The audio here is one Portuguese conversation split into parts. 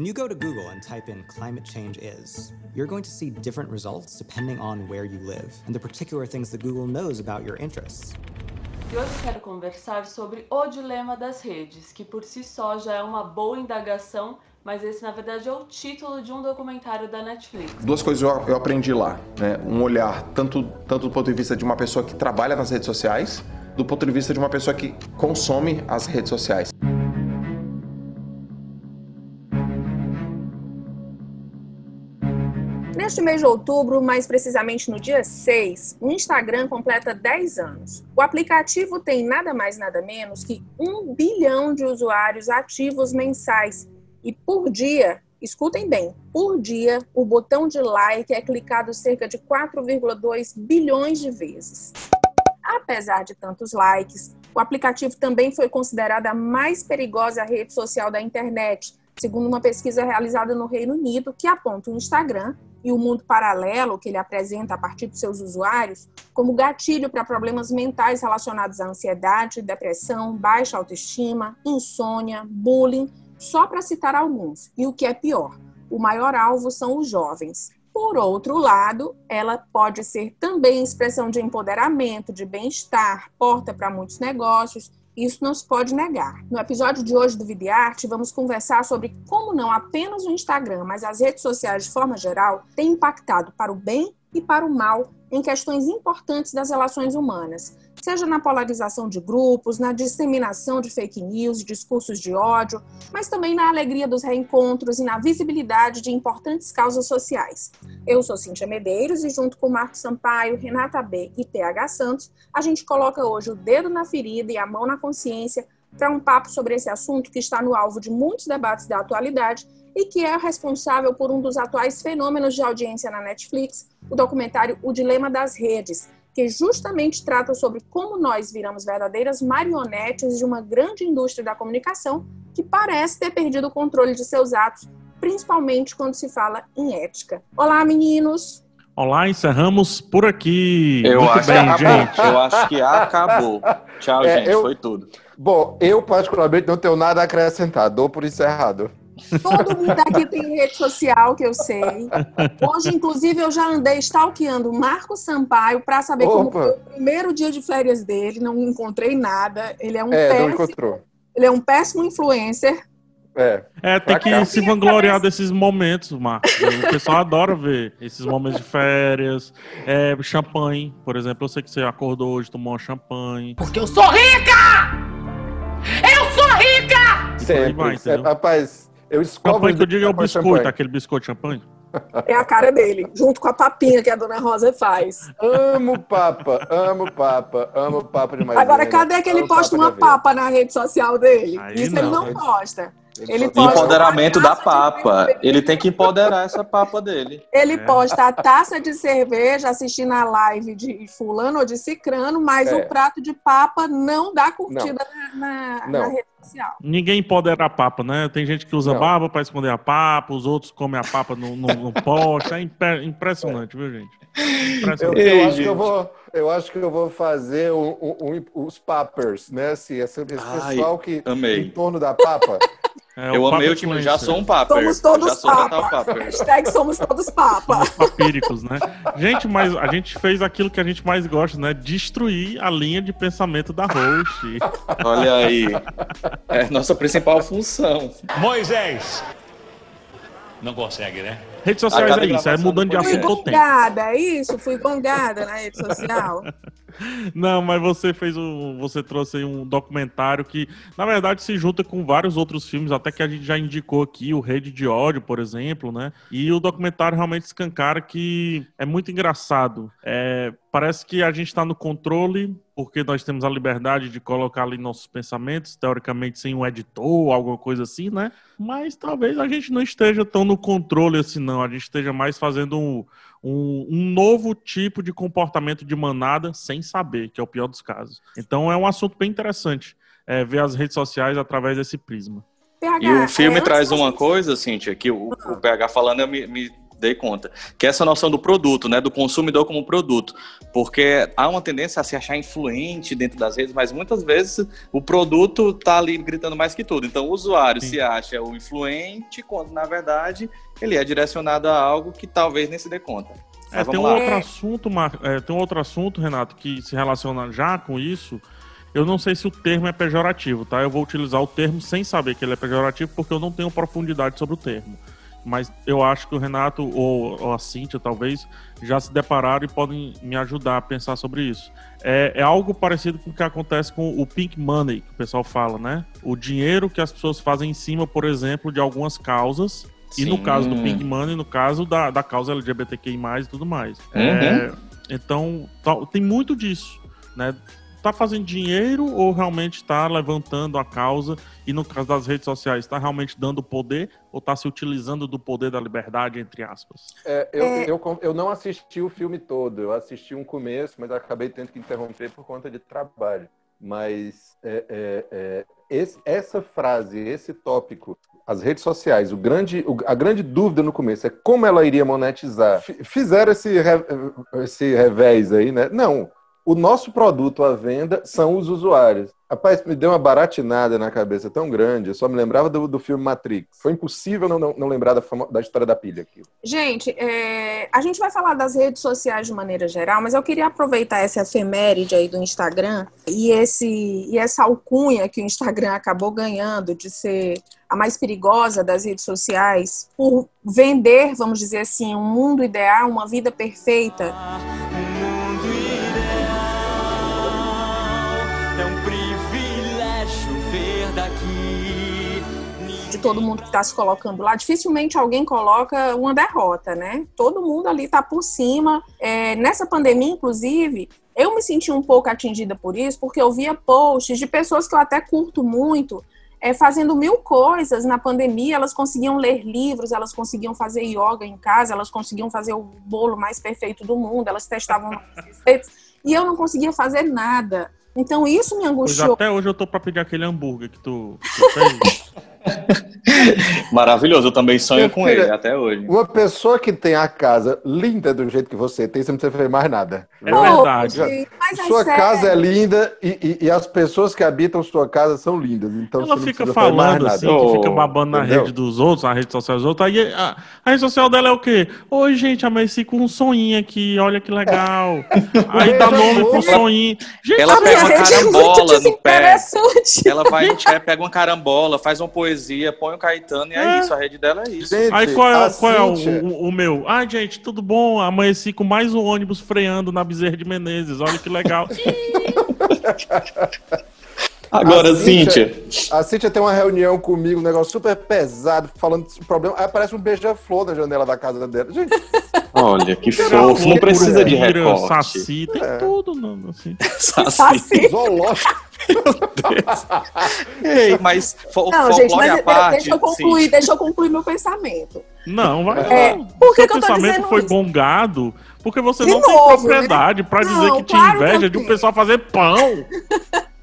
When you go to Google and type in climate change is, you're going to see different results depending on where you live and the particular things that Google knows about your interests. E hoje eu quero conversar sobre o dilema das redes, que por si só já é uma boa indagação, mas esse na verdade é o título de um documentário da Netflix. Duas coisas eu, eu aprendi lá, né? Um olhar tanto, tanto do ponto de vista de uma pessoa que trabalha nas redes sociais, do ponto de vista de uma pessoa que consome as redes sociais. Neste mês de outubro, mais precisamente no dia 6, o Instagram completa 10 anos. O aplicativo tem nada mais nada menos que um bilhão de usuários ativos mensais. E por dia, escutem bem, por dia, o botão de like é clicado cerca de 4,2 bilhões de vezes. Apesar de tantos likes, o aplicativo também foi considerada a mais perigosa rede social da internet, segundo uma pesquisa realizada no Reino Unido, que aponta o Instagram e o mundo paralelo que ele apresenta a partir de seus usuários como gatilho para problemas mentais relacionados à ansiedade, depressão, baixa autoestima, insônia, bullying, só para citar alguns. E o que é pior, o maior alvo são os jovens. Por outro lado, ela pode ser também expressão de empoderamento, de bem-estar, porta para muitos negócios isso não se pode negar. No episódio de hoje do Videarte, vamos conversar sobre como não apenas o Instagram, mas as redes sociais de forma geral têm impactado para o bem e para o mal em questões importantes das relações humanas, seja na polarização de grupos, na disseminação de fake news, discursos de ódio, mas também na alegria dos reencontros e na visibilidade de importantes causas sociais. Eu sou Cíntia Medeiros e junto com Marcos Sampaio, Renata B e PH Santos, a gente coloca hoje o dedo na ferida e a mão na consciência para um papo sobre esse assunto que está no alvo de muitos debates da atualidade e que é responsável por um dos atuais fenômenos de audiência na Netflix, o documentário O Dilema das Redes, que justamente trata sobre como nós viramos verdadeiras marionetes de uma grande indústria da comunicação que parece ter perdido o controle de seus atos, principalmente quando se fala em ética. Olá, meninos! Olá, encerramos por aqui. Eu Muito acho bem, que gente. Eu acho que acabou. Tchau, é, gente. Eu... Foi tudo. Bom, eu particularmente não tenho nada a acrescentar. Dou por encerrado. Todo mundo aqui tem rede social, que eu sei. Hoje, inclusive, eu já andei stalkeando o Marco Sampaio para saber Opa. como foi o primeiro dia de férias dele. Não encontrei nada. Ele é um é, péssimo. Não encontrou. Ele é um péssimo influencer. É, é tem que se vangloriar desses momentos, Marcos. O pessoal adora ver esses momentos de férias. É, champanhe, por exemplo. Eu sei que você acordou hoje, tomou uma champanhe. Porque eu sou rica! Eu sou rica! Sempre, vai, sempre. Rapaz, eu escovo. Champanhe que eu digo é o biscoito, champanhe. aquele biscoito champanhe. É a cara dele, junto com a papinha que a dona Rosa faz. Amo papa, amo papa, amo papa demais. Agora, cadê que ele posta uma papa na rede social dele? Aí Isso não. ele não posta. Ele Empoderamento da papa. Ele tem que empoderar essa papa dele. Ele é. posta a taça de cerveja assistindo a live de fulano ou de cicrano, mas é. o prato de papa não dá curtida não. Na, na, na, rede social. Ninguém empodera a papa, né? Tem gente que usa não. barba para esconder a papa, os outros comem a papa no, no, no poste. É impressionante, viu, gente? Eu, eu, acho que eu vou, eu acho que eu vou fazer o, o, o, os pappers, né? Assim, esse, esse Ai, pessoal que amei. em torno da papa. É, eu amei o time, já sou um paper. Somos todos papa. Hashtag somos todos papa. Somos papíricos, né? Gente, mas a gente fez aquilo que a gente mais gosta, né? Destruir a linha de pensamento da host. Olha aí. É nossa principal função. Moisés. Não consegue, né? Redes sociais é isso, é mudando de assunto o tempo. Fui gongada, é isso? Fui gongada na rede social. Não, mas você fez um. Você trouxe aí um documentário que, na verdade, se junta com vários outros filmes, até que a gente já indicou aqui, o Rede de Ódio, por exemplo, né? E o documentário realmente escancara que é muito engraçado. É, parece que a gente está no controle, porque nós temos a liberdade de colocar ali nossos pensamentos, teoricamente sem um editor, alguma coisa assim, né? Mas talvez a gente não esteja tão no controle assim, não. A gente esteja mais fazendo um um, um, novo tipo de comportamento de manada sem saber, que é o pior dos casos. Então é um assunto bem interessante é, ver as redes sociais através desse prisma. PH, e o filme é traz uma coisa, Cíntia, que o, o PH falando me, me dei conta. Que é essa noção do produto, né? Do consumidor como produto. Porque há uma tendência a se achar influente dentro das redes, mas muitas vezes o produto tá ali gritando mais que tudo. Então o usuário Sim. se acha o influente, quando na verdade ele é direcionado a algo que talvez nem se dê conta. É, tem um lá. outro assunto, Mar... é, tem um outro assunto, Renato, que se relaciona já com isso. Eu não sei se o termo é pejorativo, tá? Eu vou utilizar o termo sem saber que ele é pejorativo, porque eu não tenho profundidade sobre o termo mas eu acho que o Renato ou, ou, a Cíntia, talvez, já se depararam e podem me ajudar a pensar sobre isso. É, é, algo parecido com o que acontece com o pink money, que o pessoal fala, né? O dinheiro que as pessoas fazem em cima, por exemplo, de algumas causas. Sim. E no caso do pink money, no caso da, da causa LGBTQI+, e tudo mais. Uhum. É, então, tem muito disso, né? Tá fazendo dinheiro ou realmente está levantando a causa? E no caso das redes sociais está realmente dando poder ou está se utilizando do poder da liberdade entre aspas? É, eu, é... Eu, eu, não assisti o filme todo. Eu assisti um começo mas acabei tendo que interromper por conta de trabalho. Mas é, é, é esse, essa frase esse tópico as redes sociais, o grande, a grande dúvida no começo é como ela iria monetizar. Fizeram esse, esse revés aí, né? Não, o nosso produto à venda são os usuários. Rapaz, me deu uma baratinada na cabeça tão grande. Eu só me lembrava do, do filme Matrix. Foi impossível não, não, não lembrar da, da, história da pilha aqui. Gente, é, a gente vai falar das redes sociais de maneira geral, mas eu queria aproveitar essa efeméride aí do Instagram e, esse, e essa alcunha que o Instagram acabou ganhando de ser a mais perigosa das redes sociais por vender, vamos dizer assim, um mundo ideal, uma vida perfeita. Todo mundo que está se colocando lá, dificilmente alguém coloca uma derrota, né? Todo mundo ali está por cima. É, nessa pandemia, inclusive, eu me senti um pouco atingida por isso, porque eu via posts de pessoas que eu até curto muito, é, fazendo mil coisas na pandemia. Elas conseguiam ler livros, elas conseguiam fazer yoga em casa, elas conseguiam fazer o bolo mais perfeito do mundo, elas testavam receitas, e eu não conseguia fazer nada. Então isso me angustiou. até hoje eu tô para pedir aquele hambúrguer que tu, tu fez. Maravilhoso, eu também sonho com ele até hoje. Uma pessoa que tem a casa linda do jeito que você tem, você não precisa fazer mais nada. É verdade. sua casa é linda e, e, e, as pessoas que habitam sua casa são lindas. Então Ela fica falando assim, oh, que fica babando na entendeu? rede dos outros, na rede social dos outros. Aí a, a, rede social dela é o quê? Oi, gente, amanheci com um soninho aqui, olha que legal. Aí dá nome pro soninho. Gente, ela pega uma é carambola no pé. Ela vai, pega uma carambola, faz uma poesia, põe o Caetano e é, é isso, a rede dela é isso. Gente, Aí qual é, qual é o, o, o, meu? Ah, gente, tudo bom? Amanheci com mais um ônibus freando na Bezerra de Menezes, olha que legal. Agora, a Cíntia, Cíntia. A Cíntia tem uma reunião comigo, um negócio super pesado, falando do problema. Aí aparece um beija-flor na janela da casa dela. Gente. Olha, que fofo. Não precisa de recorte. Saci, tem é. tudo, não, assim. Saci. saci. Zoológico. Ei, mas fo não, gente, mas parte, deixa eu concluir, sim. deixa eu concluir meu pensamento. Não, vai. É, por que, que o pensamento foi isso? bongado porque você de não novo, tem propriedade né? para dizer que tinha inveja de um pessoal fazer pão.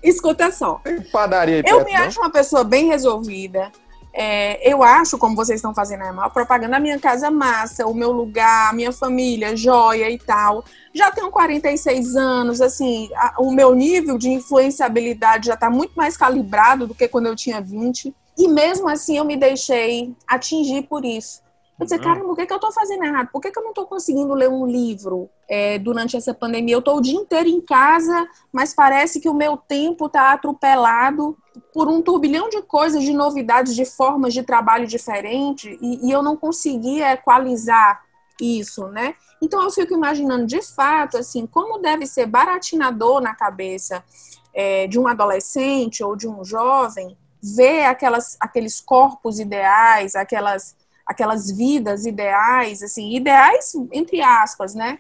Escuta só. Padaria eu me acho uma pessoa bem resolvida. É, eu acho, como vocês estão fazendo a maior propaganda, a minha casa massa, o meu lugar, a minha família, joia e tal. Já tenho 46 anos, assim, a, o meu nível de influenciabilidade já está muito mais calibrado do que quando eu tinha 20. E mesmo assim eu me deixei atingir por isso. Eu dizer, caramba, o que, é que eu tô fazendo errado? Por que, que eu não tô conseguindo ler um livro é, durante essa pandemia? Eu tô o dia inteiro em casa, mas parece que o meu tempo tá atropelado por um turbilhão de coisas, de novidades, de formas de trabalho diferente, e, e eu não conseguia equalizar isso, né? Então eu fico imaginando de fato, assim, como deve ser baratinador na cabeça é, de um adolescente ou de um jovem ver aquelas, aqueles corpos ideais, aquelas aquelas vidas ideais, assim, ideais entre aspas, né?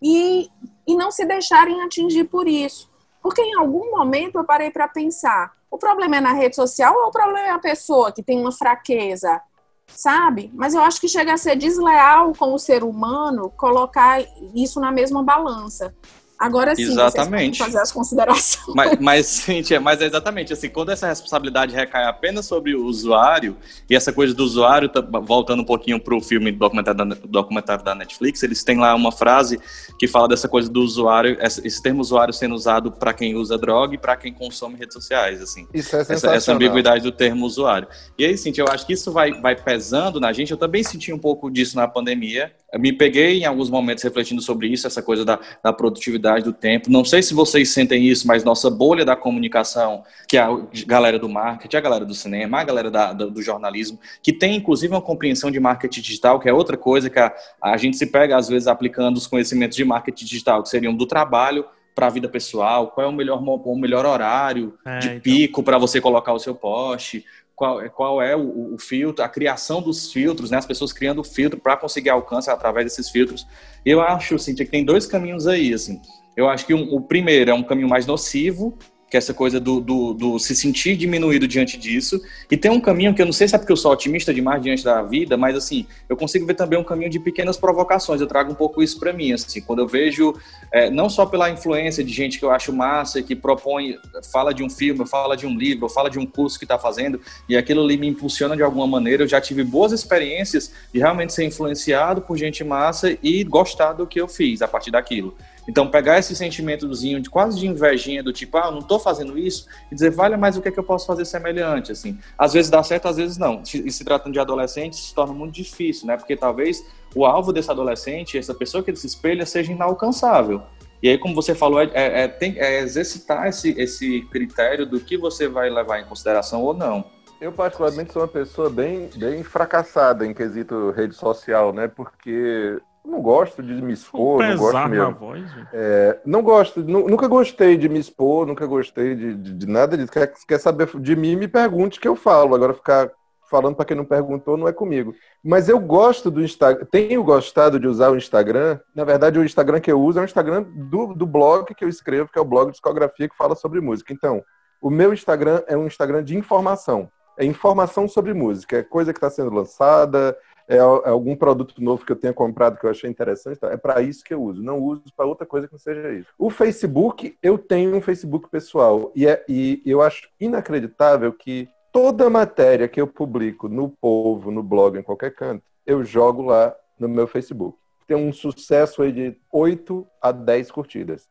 E, e não se deixarem atingir por isso. Porque em algum momento eu parei para pensar, o problema é na rede social ou o problema é a pessoa que tem uma fraqueza, sabe? Mas eu acho que chega a ser desleal com o ser humano colocar isso na mesma balança. Agora sim, Exatamente. fazer as considerações. Mas, mas, Cíntia, mas é exatamente assim, quando essa responsabilidade recai apenas sobre o usuário, e essa coisa do usuário, tá- voltando um pouquinho para o filme documentário da, documentário da Netflix, eles têm lá uma frase que fala dessa coisa do usuário, esse termo usuário sendo usado para quem usa droga e para quem consome redes sociais, assim. Isso é essa, sensacional. essa ambiguidade do termo usuário. E aí, Cintia, eu acho que isso vai, vai pesando na gente. Eu também senti um pouco disso na pandemia. Eu me peguei em alguns momentos refletindo sobre isso, essa coisa da, da produtividade do tempo. Não sei se vocês sentem isso, mas nossa bolha da comunicação, que é a galera do marketing, a galera do cinema, a galera da- do, do jornalismo, que tem inclusive uma compreensão de marketing digital, que é outra coisa que a, a gente se pega às vezes aplicando os conhecimentos de marketing digital, que seriam do trabalho para a vida pessoal, qual é o melhor, o melhor horário É, de então. pico para você colocar o seu post, qual, é- qual é o, o filtro, a criação dos filtros, né? As pessoas criando filtro para conseguir alcance através desses filtros. Eu acho, Cintia, que tem dois caminhos aí, assim. Eu acho que um- o primeiro é um caminho mais nocivo, que é essa coisa do, do, do se sentir diminuído diante disso. E tem um caminho que eu não sei se é porque eu sou otimista demais diante da vida, mas assim, eu consigo ver também um caminho de pequenas provocações. Eu trago um pouco isso para mim, assim, quando eu vejo, é, não só pela influência de gente que eu acho massa que propõe, fala de um filme, fala de um livro, fala de um curso que está fazendo, e aquilo ali me impulsiona de alguma maneira. Eu já tive boas experiências de realmente ser influenciado por gente massa e gostar do que eu fiz a partir daquilo. Então, pegar esse sentimentozinho de quase de invejinha, do tipo, ah, eu não tô fazendo isso, e dizer, vale, mas o que é que eu posso fazer semelhante, assim. Às vezes dá certo, às vezes não. E se tratando de adolescentes, se torna muito difícil, né? Porque talvez o alvo desse adolescente, essa pessoa que ele se espelha, seja inalcançável. E aí, como você falou, é, é, é, tem, é exercitar esse, esse critério do que você vai levar em consideração ou não. Eu, particularmente, sou uma pessoa bem, bem fracassada em quesito rede social, né? Porque não gosto de me expor, não gosto Pesar na mesmo. voz. É, não gosto, nu- nunca gostei de me expor, nunca gostei de, de- de nada disso. Quer, quer saber de mim, me pergunte que eu falo. Agora ficar falando para quem não perguntou não é comigo. Mas eu gosto do Instagram, tenho gostado de usar o Instagram. Na verdade, o Instagram que eu uso é o Instagram do, do blog que eu escrevo, que é o blog Discografia, que fala sobre música. Então, o meu Instagram é um Instagram de informação. É informação sobre música, é coisa que está sendo lançada, é, é algum produto novo que eu tenha comprado que eu achei interessante. tá? É para isso que eu uso. Não uso para outra coisa que não seja isso. O Facebook, eu tenho um Facebook pessoal. E, é, e eu acho inacreditável que toda matéria que eu publico no Povo, no blog, em qualquer canto, eu jogo lá no meu Facebook. Tem um sucesso aí de 8 a 10 curtidas.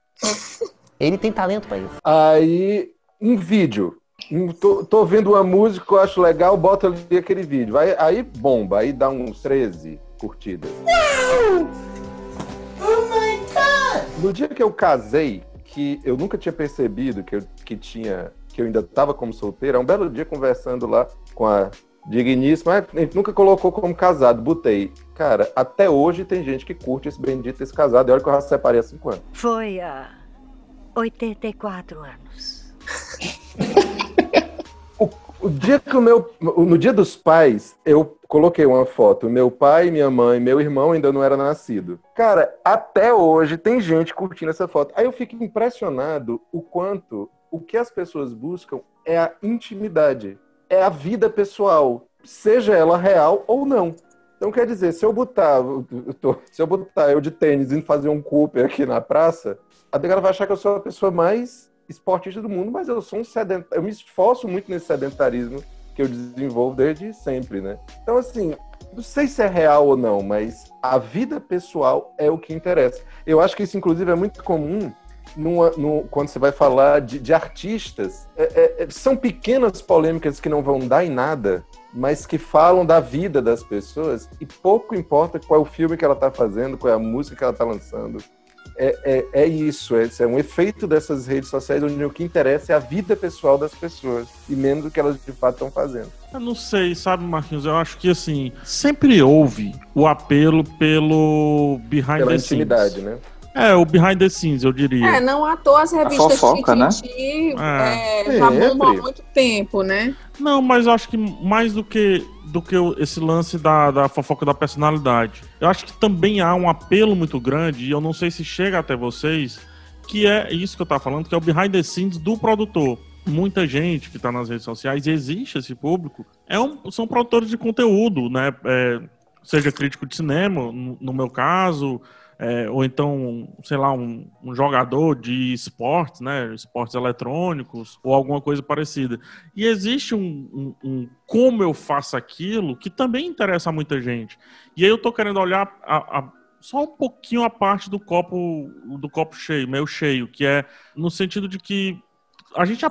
Ele tem talento pra isso. Aí, um vídeo. Um- Tô, tô vendo uma música que eu acho legal, bota ali aquele vídeo. Aí, aí bomba, aí dá uns 13 curtidas. No dia que eu casei, que eu nunca tinha percebido que eu que tinha, que eu ainda estava como solteiro, um belo dia conversando lá com a digníssima, "Ah, a gente nunca colocou como casado, botei. Cara, até hoje tem gente que curte esse bendito esse casado, e olha que eu já separei há cinco anos. Foi há 84 anos. O dia que o meu. No dia dos pais, eu coloquei uma foto. Meu pai, minha mãe, meu irmão ainda não era nascido. Cara, até hoje tem gente curtindo essa foto. Aí eu fico impressionado o quanto o que as pessoas buscam é a intimidade, é a vida pessoal, seja ela real ou não. Então quer dizer, se eu botar, eu tô- se eu botar eu de tênis e fazer um Cooper aqui na praça, a galera vai achar que eu sou a pessoa mais esportista do mundo, mas eu sou um sedentário, eu me esforço muito nesse sedentarismo que eu desenvolvo desde sempre, né? Então, assim, não sei se é real ou não, mas a vida pessoal é o que interessa. Eu acho que isso, inclusive, é muito comum numa- quando você vai falar de, de artistas. É- é- é- são pequenas polêmicas que não vão dar em nada, mas que falam da vida das pessoas e pouco importa qual é o filme que ela está fazendo, qual é a música que ela está lançando. É, é, é isso, é, é um efeito dessas redes sociais onde o que interessa é a vida pessoal das pessoas e menos o que elas de fato estão fazendo. Eu não sei, sabe, Marquinhos? Eu acho que assim, sempre houve o apelo pelo behind Pela the intimidade, scenes. né? É, o behind the scenes, eu diria. É, não à toa as revistas fofoca, né? É. é, já bombam há muito tempo, né? Não, mas eu acho que mais do que do que esse lance da, da fofoca da personalidade. Eu acho que também há um apelo muito grande, e eu não sei se chega até vocês, que é isso que eu tava falando, que é o behind the scenes do produtor. Muita gente que tá nas redes sociais, existe esse público, é um- são produtores de conteúdo, né? É, seja crítico de cinema, no, no meu caso, é, ou então, sei lá, um, um, jogador de esportes, né, esportes eletrônicos, ou alguma coisa parecida. E existe um, um, um, como eu faço aquilo que também interessa a muita gente. E aí eu tô querendo olhar a, a, só um pouquinho a parte do copo do copo cheio, meio cheio, que é no sentido de que a gente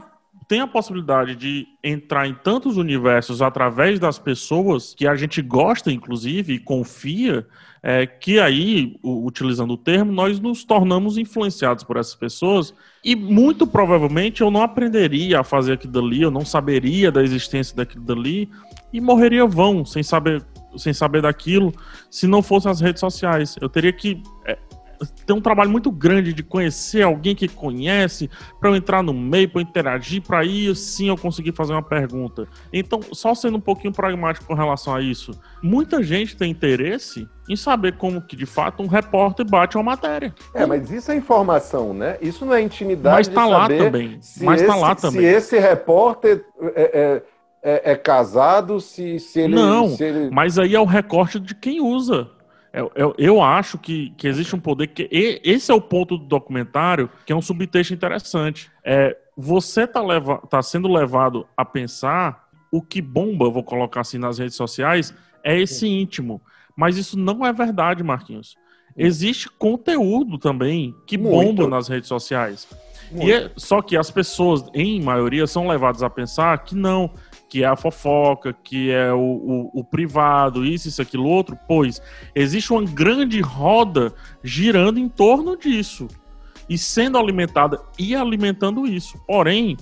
tem a possibilidade de entrar em tantos universos através das pessoas que a gente gosta, inclusive, e confia, é, que aí, utilizando o termo, nós nos tornamos influenciados por essas pessoas e muito provavelmente eu não aprenderia a fazer aquilo dali, eu não saberia da existência daquilo dali e morreria vão, sem saber, sem saber daquilo, se não fossem as redes sociais. Eu teria que é, tem um trabalho muito grande de conhecer alguém que conhece, para eu entrar no meio, para interagir, para aí sim eu conseguir fazer uma pergunta. Então, só sendo um pouquinho pragmático com relação a isso, muita gente tem interesse em saber como que de fato um repórter bate uma matéria. É, mas isso é informação, né? Isso não é intimidade. Mas tá lá também. Mas tá lá também. Se esse repórter é, é, é, é casado, se, se ele. Não, se ele... mas aí é o recorte de quem usa. Eu, eu, eu, acho que, que existe um poder que e, esse é o ponto do documentário que é um subtexto interessante. É você tá, leva, tá sendo levado a pensar o que bomba, vou colocar assim nas redes sociais, é esse íntimo. Mas isso não é verdade, Marquinhos. Existe conteúdo também que bomba Muito. nas redes sociais. E é, só que as pessoas, em maioria, são levadas a pensar que não que é a fofoca, que é o, o, o, privado, isso, isso, aquilo, outro, pois existe uma grande roda girando em torno disso e sendo alimentada e alimentando isso. Porém,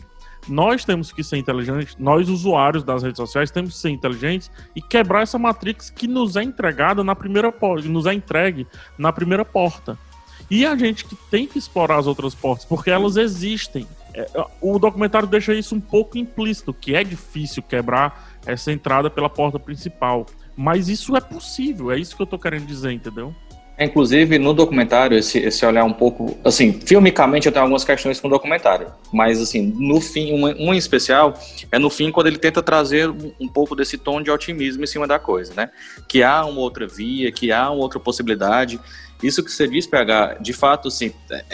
nós temos que ser inteligentes, nós usuários das redes sociais temos que ser inteligentes e quebrar essa matrix que nos é entregada na primeira porta, nos é entregue na primeira porta. E a gente que tem que explorar as outras portas, porque elas existem. É, o documentário deixa isso um pouco implícito, que é difícil quebrar essa entrada pela porta principal. Mas isso é possível, é isso que eu tô querendo dizer, entendeu? É, inclusive, no documentário, esse, esse olhar um pouco. Assim, filmicamente eu tenho algumas questões com o documentário. Mas, assim, no fim, um em especial é no fim quando ele tenta trazer um, um, pouco desse tom de otimismo em cima da coisa, né? Que há uma outra via, que há uma outra possibilidade. Isso que você diz, PH, de fato, assim,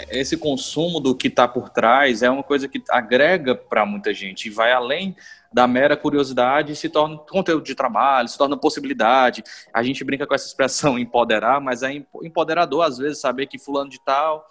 esse consumo do que está por trás é uma coisa que agrega para muita gente e vai além da mera curiosidade se torna conteúdo de trabalho, se torna possibilidade. A gente brinca com essa expressão empoderar, mas é empoderador às vezes saber que fulano de tal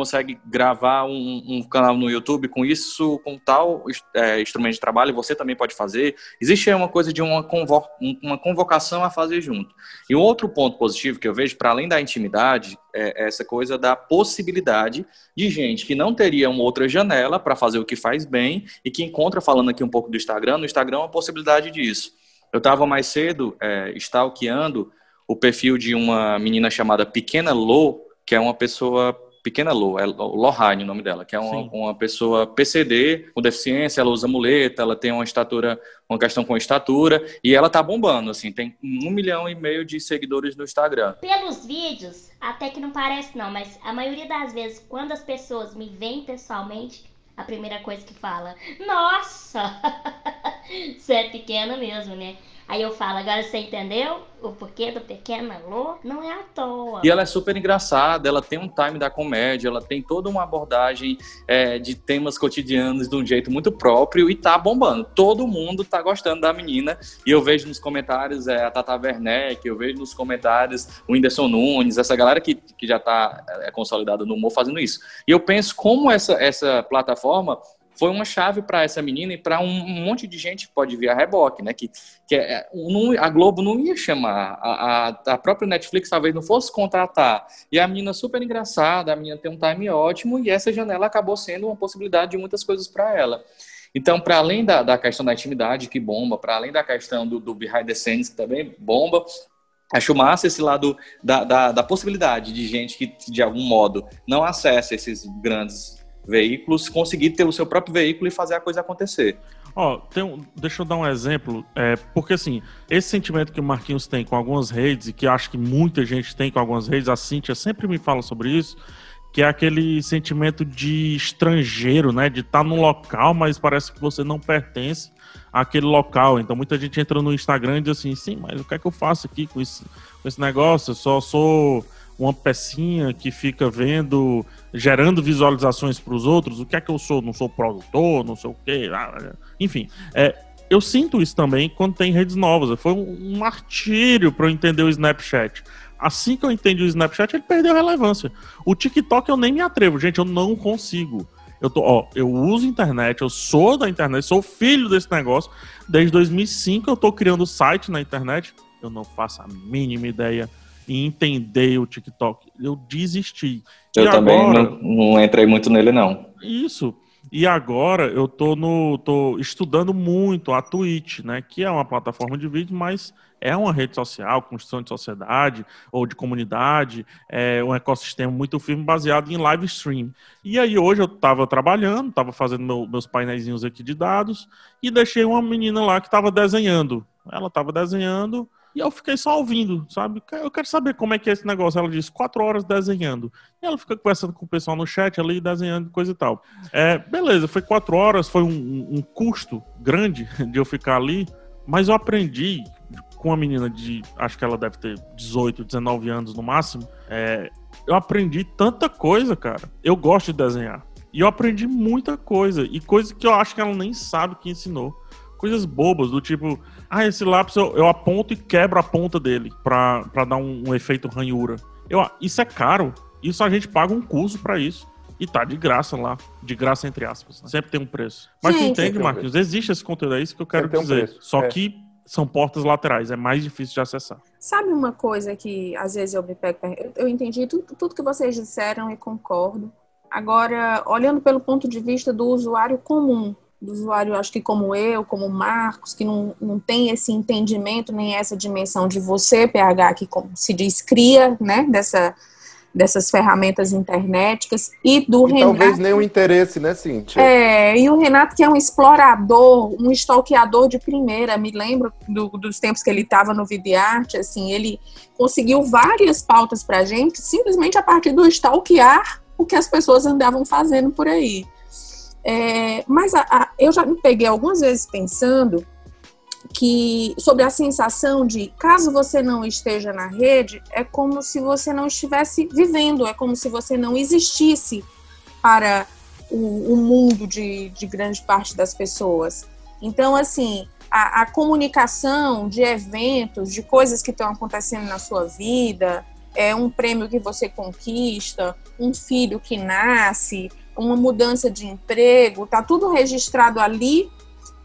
consegue gravar um, um, canal no YouTube com isso, com tal é, instrumento de trabalho, você também pode fazer. Existe uma coisa de uma, convo uma convocação a fazer junto. E um outro ponto positivo que eu vejo, para além da intimidade, é essa coisa da possibilidade de gente que não teria uma outra janela para fazer o que faz bem e que encontra, falando aqui um pouco do Instagram, no Instagram é uma possibilidade disso. Eu estava mais cedo é, stalkeando o perfil de uma menina chamada Pequena Lô, que é uma pessoa Pequena Lô, é Lohane o nome dela, que é uma, uma, pessoa PCD, com deficiência, ela usa muleta, ela tem uma estatura, uma questão com estatura, e ela tá bombando, assim, tem um milhão e meio de seguidores no Instagram. Pelos vídeos, até que não parece não, mas a maioria das vezes, quando as pessoas me veem pessoalmente, a primeira coisa que fala, nossa, você é pequena mesmo, né? Aí eu falo, agora você entendeu o porquê do pequeno alô? Não é à toa. E ela é super engraçada, ela tem um time da comédia, ela tem toda uma abordagem é, de temas cotidianos de um jeito muito próprio e tá bombando. Todo mundo tá gostando da menina. E eu vejo nos comentários é, a Tata Werneck, eu vejo nos comentários o Whindersson Nunes, essa galera que, que já tá é, consolidada no humor fazendo isso. E eu penso como essa, essa plataforma foi uma chave para essa menina e para um, monte de gente que pode vir a reboque, né? Que, que é, a Globo não ia chamar, a, a, a, própria Netflix talvez não fosse contratar. E a menina super engraçada, a menina tem um time ótimo e essa janela acabou sendo uma possibilidade de muitas coisas para ela. Então, para além da, da, questão da intimidade que bomba, para além da questão do, do behind the scenes que também bomba, Acho massa esse lado da, da, da, possibilidade de gente que, de algum modo, não acessa esses grandes veículos, conseguir ter o seu próprio veículo e fazer a coisa acontecer. Ó, oh, um, deixa eu dar um exemplo, é, porque assim, esse sentimento que o Marquinhos tem com algumas redes, e que acho que muita gente tem com algumas redes, a Cintia sempre me fala sobre isso, que é aquele sentimento de estrangeiro, né? De estar tá num local, mas parece que você não pertence àquele local. Então muita gente entra no Instagram e diz assim, sim, mas o que é que eu faço aqui com esse, com esse negócio? Eu só sou uma pecinha que fica vendo, gerando visualizações para os outros. O que é que eu sou? Não sou produtor, não sei o quê. Ah, enfim, é, eu sinto isso também quando tem redes novas. Foi um, martírio para eu entender o Snapchat. Assim que eu entendi o Snapchat, ele perdeu relevância. O TikTok eu nem me atrevo, gente, eu não consigo. Eu, tô, ó, eu uso internet, eu sou da internet, sou filho desse negócio. Desde 2005 eu tô criando site na internet. Eu não faço a mínima ideia em entender o TikTok. Eu desisti. Eu E também agora- não, não entrei muito nele, não. isso. E agora eu tô no tô estudando muito a Twitch, né, que é uma plataforma de vídeo, mas é uma rede social, construção de sociedade ou de comunidade, é um ecossistema muito firme baseado em live stream. E aí hoje eu estava trabalhando, estava fazendo meu- meus painéis aqui de dados e deixei uma menina lá que estava desenhando. Ela estava desenhando e eu fiquei só ouvindo, sabe? Eu quero saber como é que é esse negócio. Ela disse quatro horas desenhando. E ela fica conversando com o pessoal no chat ali, desenhando coisa e tal. É, beleza, foi quatro horas, foi um, um- um custo grande de eu ficar ali, mas eu aprendi com uma menina de, acho que ela deve ter 18, 19 anos no máximo, é, eu aprendi tanta coisa, cara. Eu gosto de desenhar. E eu aprendi muita coisa. E coisa que eu acho que ela nem sabe que ensinou. Coisas bobas, do tipo, ah, esse lápis eu, eu aponto e quebro a ponta dele pra, pra dar um, um efeito ranhura. Eu, isso é caro. Isso a gente paga um curso pra isso. E tá de graça lá. De graça, entre aspas. né? Sempre tem um preço. Mas tu Gente, entende, Tem um Marquinhos? Existe esse conteúdo, é isso que eu quero Sempre um dizer. preço, Só é. que são portas laterais, é mais difícil de acessar. Sabe uma coisa que às vezes eu me pego. eu- Eu entendi tudo, tudo que vocês disseram e concordo. Agora, olhando pelo ponto de vista do usuário comum, do usuário, acho que como eu, como o Marcos, que não, não tem esse entendimento nem essa dimensão de você, PH, que se diz, cria, né, dessa, dessas ferramentas internéticas, e do E Renato. talvez nem o interesse, né, Cíntia? É, e o Renato, que é um explorador, um stalkeador de primeira, me lembro do- dos tempos que ele estava no Videarte, assim, ele conseguiu várias pautas pra gente, simplesmente a partir do stalkear o que as pessoas andavam fazendo por aí. É, mas a- a- eu já me peguei algumas vezes pensando que sobre a sensação de caso você não esteja na rede, é como se você não estivesse vivendo, é como se você não existisse para o, o mundo de, de grande parte das pessoas. Então, assim, a, a comunicação de eventos, de coisas que estão acontecendo na sua vida, é um prêmio que você conquista, um filho que nasce, uma mudança de emprego, tá tudo registrado ali.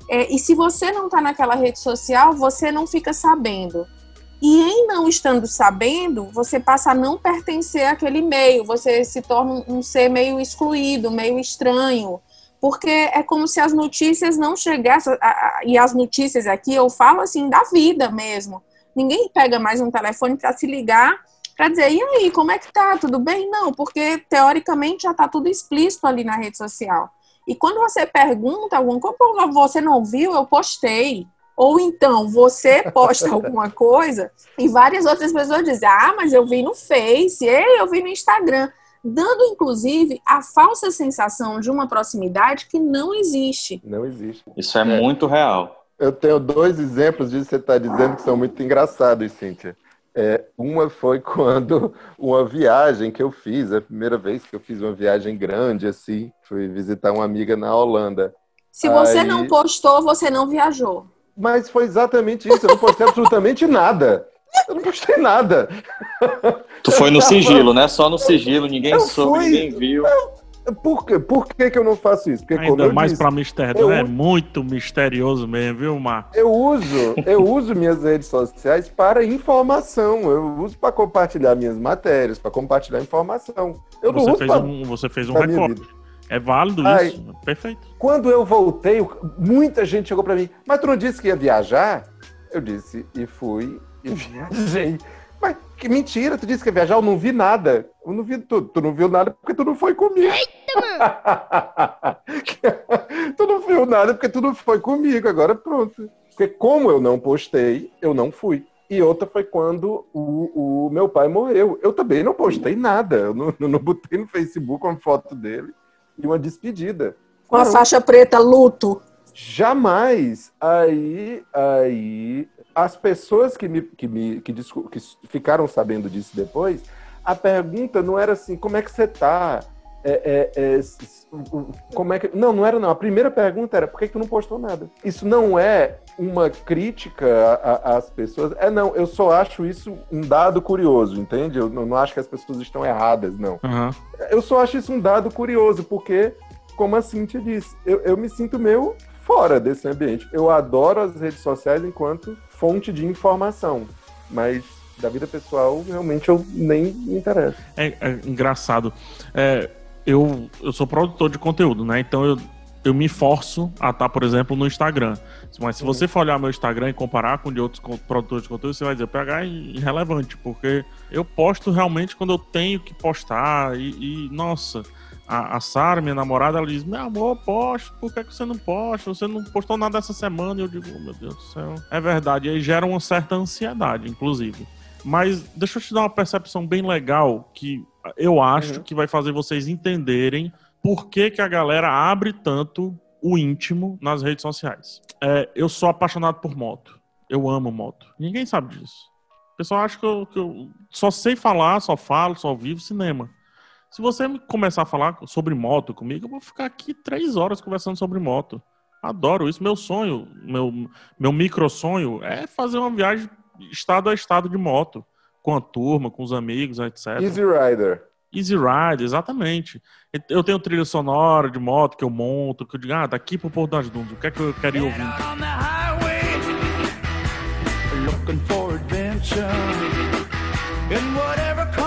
É, e se você não está naquela rede social, você não fica sabendo. E em não estando sabendo, você passa a não pertencer àquele meio, você se torna um- ser meio excluído, meio estranho, porque é como se as notícias não chegassem, e as notícias aqui eu falo assim da vida mesmo. Ninguém pega mais um telefone para se ligar para dizer, e aí, como é que tá? Tudo bem? Não, porque teoricamente já tá tudo explícito ali na rede social. E quando você pergunta alguma coisa, "Pô, você não viu? Eu postei. Ou então você posta alguma coisa e várias outras pessoas dizem: Ah, mas eu vi no Face, ei, eu vi no Instagram. Dando, inclusive, a falsa sensação de uma proximidade que não existe. Não existe. Isso é, muito real. Eu tenho dois exemplos disso que você está dizendo que são muito engraçados, Cíntia. É, uma foi quando uma viagem que eu fiz, a primeira vez que eu fiz uma viagem grande, assim, fui visitar uma amiga na Holanda. Se você Aí- não postou, você não viajou. Mas foi exatamente isso, eu não postei absolutamente nada. Eu não postei nada. Tu foi no Eu sigilo, né? Só no sigilo, ninguém Eu soube, fui- ninguém viu. Por quê? Por que, que eu não faço isso? Porque, Ainda mais pra Amsterdã, é muito misterioso mesmo, viu, Marcos? Eu uso, eu uso minhas redes sociais para informação. Eu uso para compartilhar minhas matérias, para compartilhar informação. Eu não Você uso fez, pra... um, você fez um recorte. É válido Ai. isso? Perfeito. Quando eu voltei, muita gente chegou para mim. Mas tu não disse que ia viajar? Eu disse e fui e viajei. Que mentira! Tu disse que ia viajar? Eu não vi nada. Eu não vi tudo. Tu não viu nada porque tu não foi comigo. tu não viu nada porque tu não foi comigo. Agora pronto. Porque como eu não postei, eu não fui. E outra foi quando o, o meu pai morreu. Eu também não postei nada. Eu não, eu não botei no Facebook uma foto dele e uma despedida. Com a Não. faixa preta, luto. Jamais. Aí, aí, as pessoas que me, que me que, que ficaram sabendo disso depois, a pergunta não era assim, como é que você tá? É, é, é, como é que. Não, não era não. A primeira pergunta era por que, que tu não postou nada? Isso não é uma crítica às pessoas. É não, eu só acho isso um dado curioso, entende? Eu não acho que as pessoas estão erradas, não. Uhum. Eu só acho isso um dado curioso, porque, como a Cintia disse, eu, eu me sinto meio fora desse ambiente. Eu adoro as redes sociais enquanto fonte de informação, mas da vida pessoal realmente eu nem me interesso. É, é engraçado. É, eu, eu sou produtor de conteúdo, né? Então eu, eu me forço a estar, por exemplo, no Instagram. Mas se uhum. você for olhar meu Instagram e comparar com de outros produtores de conteúdo, você vai dizer, PH é irrelevante, porque eu posto realmente quando eu tenho que postar e, e nossa, a, a Sara, minha namorada, ela diz: Meu amor, posto, por que, que você não posta? Você não postou nada essa semana. E eu digo: oh, Meu Deus do céu. É verdade. E aí gera uma certa ansiedade, inclusive. Mas deixa eu te dar uma percepção bem legal que eu acho uhum. que vai fazer vocês entenderem por que, que a galera abre tanto o íntimo nas redes sociais. É, eu sou apaixonado por moto. Eu amo moto. Ninguém sabe disso. O pessoal acha que eu, que eu só sei falar, só falo, só vivo cinema. Se você começar a falar sobre moto comigo, eu vou ficar aqui três horas conversando sobre moto. Adoro isso. Meu sonho, meu, meu micro sonho é fazer uma viagem estado a estado de moto. Com a turma, com os amigos, etc. Easy Rider. Easy Rider, exatamente. Eu tenho trilha sonora de moto que eu monto, que eu digo, ah, daqui pro Porto das Dunas, o que é que eu quero ir ouvindo? Looking for adventure and whatever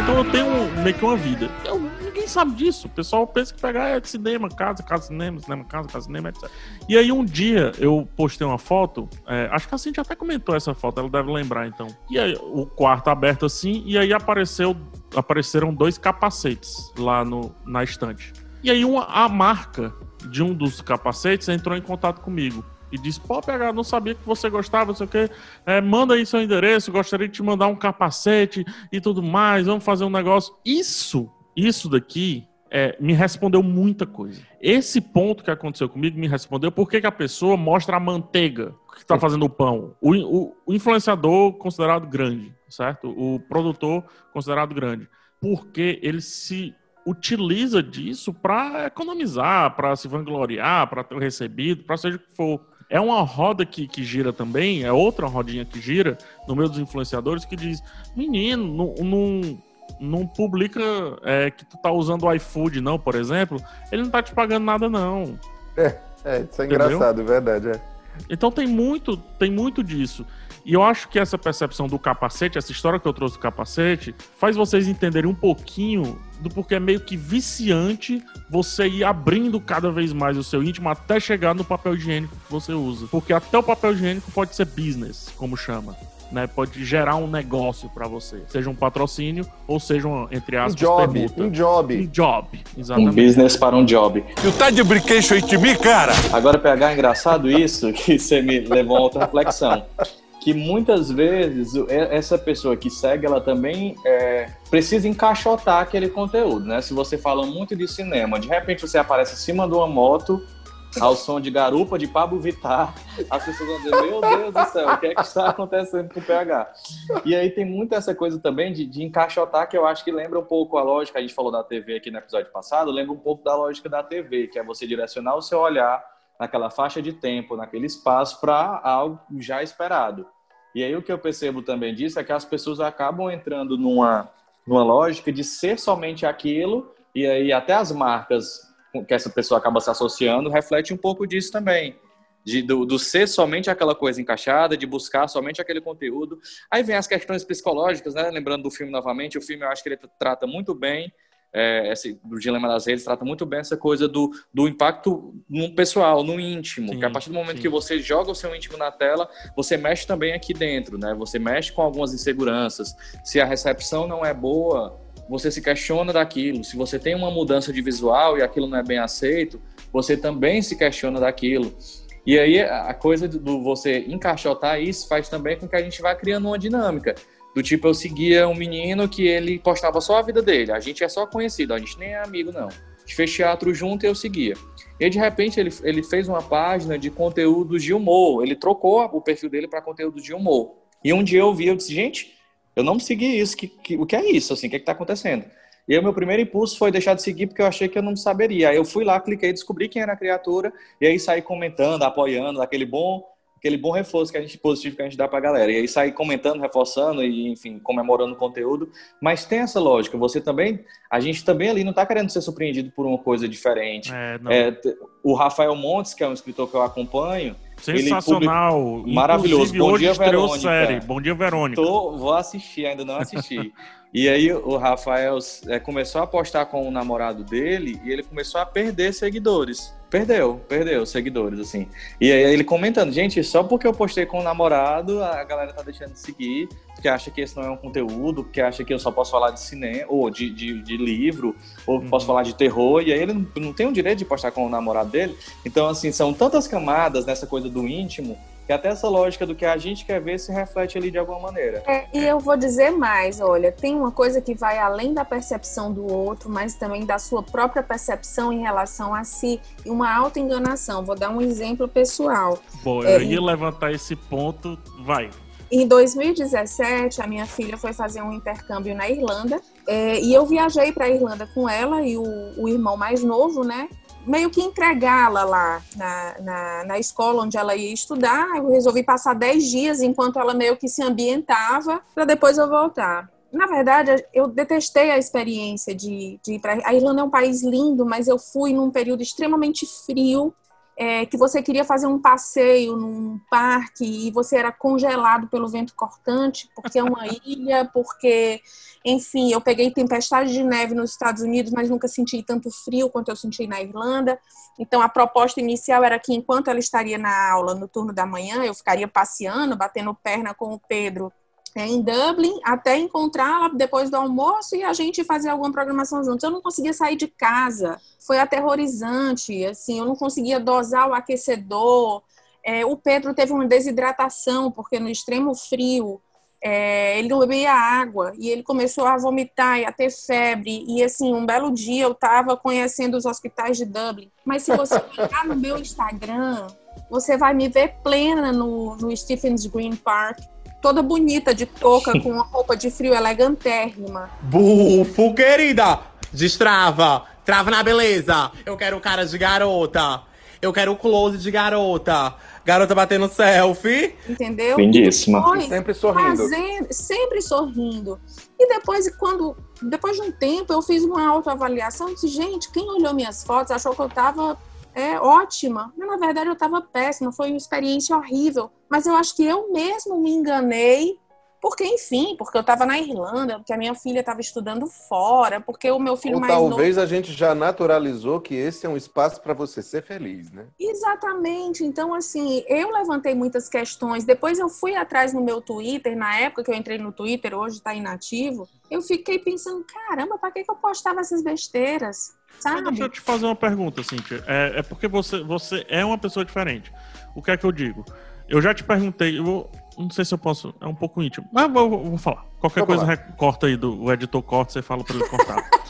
Então eu tenho meio que uma vida. Eu, ninguém sabe disso. O pessoal pensa que pegar é cinema, casa, casa, cinema, cinema, casa, casa, cinema, etc. E aí um dia eu postei uma foto, é, acho que a Cintia até comentou essa foto, ela deve lembrar então. E aí o quarto aberto assim, e aí apareceu, apareceram dois capacetes lá no, na estante. E aí uma, a marca de um dos capacetes entrou em contato comigo e disse: Pô, PH, não sabia que você gostava, não sei o quê. É, manda aí seu endereço, gostaria de te mandar um capacete e tudo mais, vamos fazer um negócio. Isso, isso daqui é, me respondeu muita coisa. Esse ponto que aconteceu comigo me respondeu por que, que a pessoa mostra a manteiga que está fazendo o pão. O, o, o, influenciador considerado grande, certo? O produtor considerado grande. Porque ele se utiliza disso para economizar, para se vangloriar, para ter recebido, para seja o que for. É uma roda que, que gira também, é outra rodinha que gira no meio dos influenciadores que diz: menino, não, não, não publica é, que tu tá usando o iFood, não, por exemplo, ele não tá te pagando nada, não. É, é isso é Entendeu? engraçado, verdade. É. Então tem muito, tem muito disso. E eu acho que essa percepção do capacete, essa história que eu trouxe do capacete, faz vocês entenderem um pouquinho do porquê é meio que viciante você ir abrindo cada vez mais o seu íntimo até chegar no papel higiênico que você usa. Porque até o papel higiênico pode ser business, como chama. Né, pode gerar um negócio para você, seja um patrocínio ou seja um, entre aspas, um job, permuta. um job, um job, exatamente. Um business para um job. E o tá de brinquedo aí de mim, cara. Agora pegar é engraçado isso que você me levou a outra reflexão que muitas vezes essa pessoa que segue, ela também é, precisa encaixotar aquele conteúdo, né? Se você fala muito de cinema, de repente você aparece em cima de uma moto ao som de garupa de Pablo Vittar, as pessoas vão dizer, meu Deus do céu, o que é que está acontecendo com o PH? E aí tem muito essa coisa também de, de encaixotar, que eu acho que lembra um pouco a lógica, a gente falou da TV aqui no episódio passado, lembra um pouco da lógica da TV, que é você direcionar o seu olhar naquela faixa de tempo, naquele espaço, para algo já esperado. E aí o que eu percebo também disso é que as pessoas acabam entrando numa, numa lógica de ser somente aquilo, e aí até as marcas que essa pessoa acaba se associando reflete um pouco disso também. De, do, do, ser somente aquela coisa encaixada, de buscar somente aquele conteúdo. Aí vem as questões psicológicas, né? Lembrando do filme novamente, o filme eu acho que ele trata muito bem é, esse, do Dilema das Redes trata muito bem essa coisa do, do impacto no pessoal, no íntimo. Sim, que a partir do momento sim. que você joga o seu íntimo na tela, você mexe também aqui dentro, né? Você mexe com algumas inseguranças. Se a recepção não é boa, você se questiona daquilo. Se você tem uma mudança de visual e aquilo não é bem aceito, você também se questiona daquilo. E aí a coisa do você encaixotar isso faz também com que a gente vá criando uma dinâmica. Do tipo, eu seguia um menino que ele postava só a vida dele. A gente é só conhecido, a gente nem é amigo, não. A gente fez teatro junto e eu seguia. E de repente ele, ele fez uma página de conteúdos de humor. Ele trocou o perfil dele para conteúdo de humor. E um dia eu vi, eu disse, gente, eu não segui isso, que, que, o que é isso, assim, o que é que tá acontecendo? E o meu primeiro impulso foi deixar de seguir porque eu achei que eu não saberia. Aí eu fui lá, cliquei, descobri quem era a criatura e aí saí comentando, apoiando, aquele bom aquele bom reforço que a gente positivo que a gente dá para a galera. E aí sair comentando, reforçando e enfim, comemorando o conteúdo, mas tem essa lógica, você também, a gente também ali não está querendo ser surpreendido por uma coisa diferente. É, é, o Rafael Montes, que é um escritor que eu acompanho, Sensacional. Publica... Maravilhoso. Bom dia, Verônica. Série. Bom dia, Verônica. Tô, vou assistir, ainda não assisti. e aí o Rafael é, começou a postar com o namorado dele e ele começou a perder seguidores. Perdeu, perdeu seguidores, assim. E aí ele comentando, gente, só porque eu postei com o namorado, a galera tá deixando de seguir, porque acha que esse não é um conteúdo, porque acha que eu só posso falar de cinema, ou de, de, de livro, ou uhum. posso falar de terror, e aí ele não, não tem o direito de postar com o namorado dele. Então, assim, são tantas camadas nessa coisa do íntimo, que até essa lógica do que a gente quer ver se reflete ali de alguma maneira. É, e eu vou dizer mais, olha, tem uma coisa que vai além da percepção do outro, mas também da sua própria percepção em relação a si, e uma auto-enganação. Vou dar um exemplo pessoal. Bom, é, eu ia levantar esse ponto, vai. Em 2017, a minha filha foi fazer um intercâmbio na Irlanda é, e eu viajei para a Irlanda com ela e o, o irmão mais novo, né? Meio que entregá-la lá na, na, na, escola onde ela ia estudar. Eu resolvi passar 10 dias enquanto ela meio que se ambientava para depois eu voltar. Na verdade, eu detestei a experiência de, de ir para. A Irlanda é um país lindo, mas eu fui num período extremamente frio. É, que você queria fazer um passeio num parque e você era congelado pelo vento cortante, porque é uma ilha, porque enfim, eu peguei tempestade de neve nos Estados Unidos, mas nunca senti tanto frio quanto eu senti na Irlanda. Então, a proposta inicial era que, enquanto ela estaria na aula no turno da manhã, eu ficaria passeando, batendo perna com o Pedro é, em Dublin, até encontrá-la depois do almoço e a gente fazer alguma programação juntos. Eu não conseguia sair de casa, foi aterrorizante. Assim, eu não conseguia dosar o aquecedor. É, o Pedro teve uma desidratação, porque no extremo frio é, ele não bebia água e ele começou a vomitar e a ter febre. E assim, um belo dia eu estava conhecendo os hospitais de Dublin. Mas se você entrar no meu Instagram, você vai me ver plena no, no Stephens Green Park, toda bonita de touca, com uma roupa de frio elegantérrima. Bufo, querida! Destrava! Trava na beleza! Eu quero cara de garota! Eu quero close de garota! Garota batendo selfie. Entendeu? Lindíssima. Sempre sorrindo. Fazendo, sempre sorrindo. E depois, quando, depois de um tempo, eu fiz uma autoavaliação e disse, gente, quem olhou minhas fotos achou que eu tava é, ótima. Mas, na verdade, eu tava péssima. Foi uma experiência horrível. Mas eu acho que eu mesmo me enganei porque, enfim, porque eu estava na Irlanda, porque a minha filha estava estudando fora, porque o meu filho Ou mais talvez novo... a gente já naturalizou que esse é um espaço para você ser feliz, né? Exatamente. Então, assim, eu levantei muitas questões. Depois eu fui atrás no meu Twitter, na época que eu entrei no Twitter, hoje está inativo. Eu fiquei pensando, caramba, para que, que eu postava essas besteiras? Sabe? Mas deixa eu te fazer uma pergunta, Cíntia. É, é porque você, você é uma pessoa diferente. O que é que eu digo? Eu já te perguntei, eu vou, não sei se eu posso. É um pouco íntimo. Mas vou, vou falar. Qualquer Vamos coisa corta aí, do, o editor corta, você fala pra ele cortar.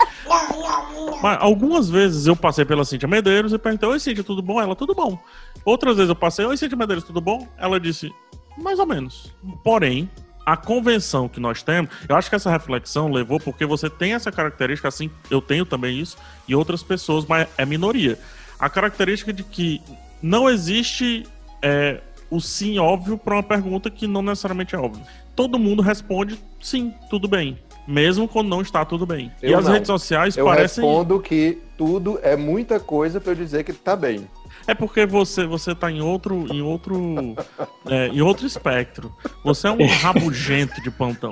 Mas algumas vezes eu passei pela Cintia Medeiros e perguntei: Oi, Cintia, tudo bom? Ela, tudo bom. Outras vezes eu passei: Oi, Cintia Medeiros, tudo bom? Ela disse: Mais ou menos. Porém, a convenção que nós temos, eu acho que essa reflexão levou porque você tem essa característica, assim, eu tenho também isso, e outras pessoas, mas é minoria. A característica de que não existe é, o sim óbvio para uma pergunta que não necessariamente é óbvia. Todo mundo responde sim, tudo bem. Mesmo quando não está tudo bem. Eu e as não. redes sociais eu parecem. Eu respondo que tudo é muita coisa para eu dizer que está bem. É porque você você tá em outro em outro é, em outro espectro. Você é um rabugento de plantão.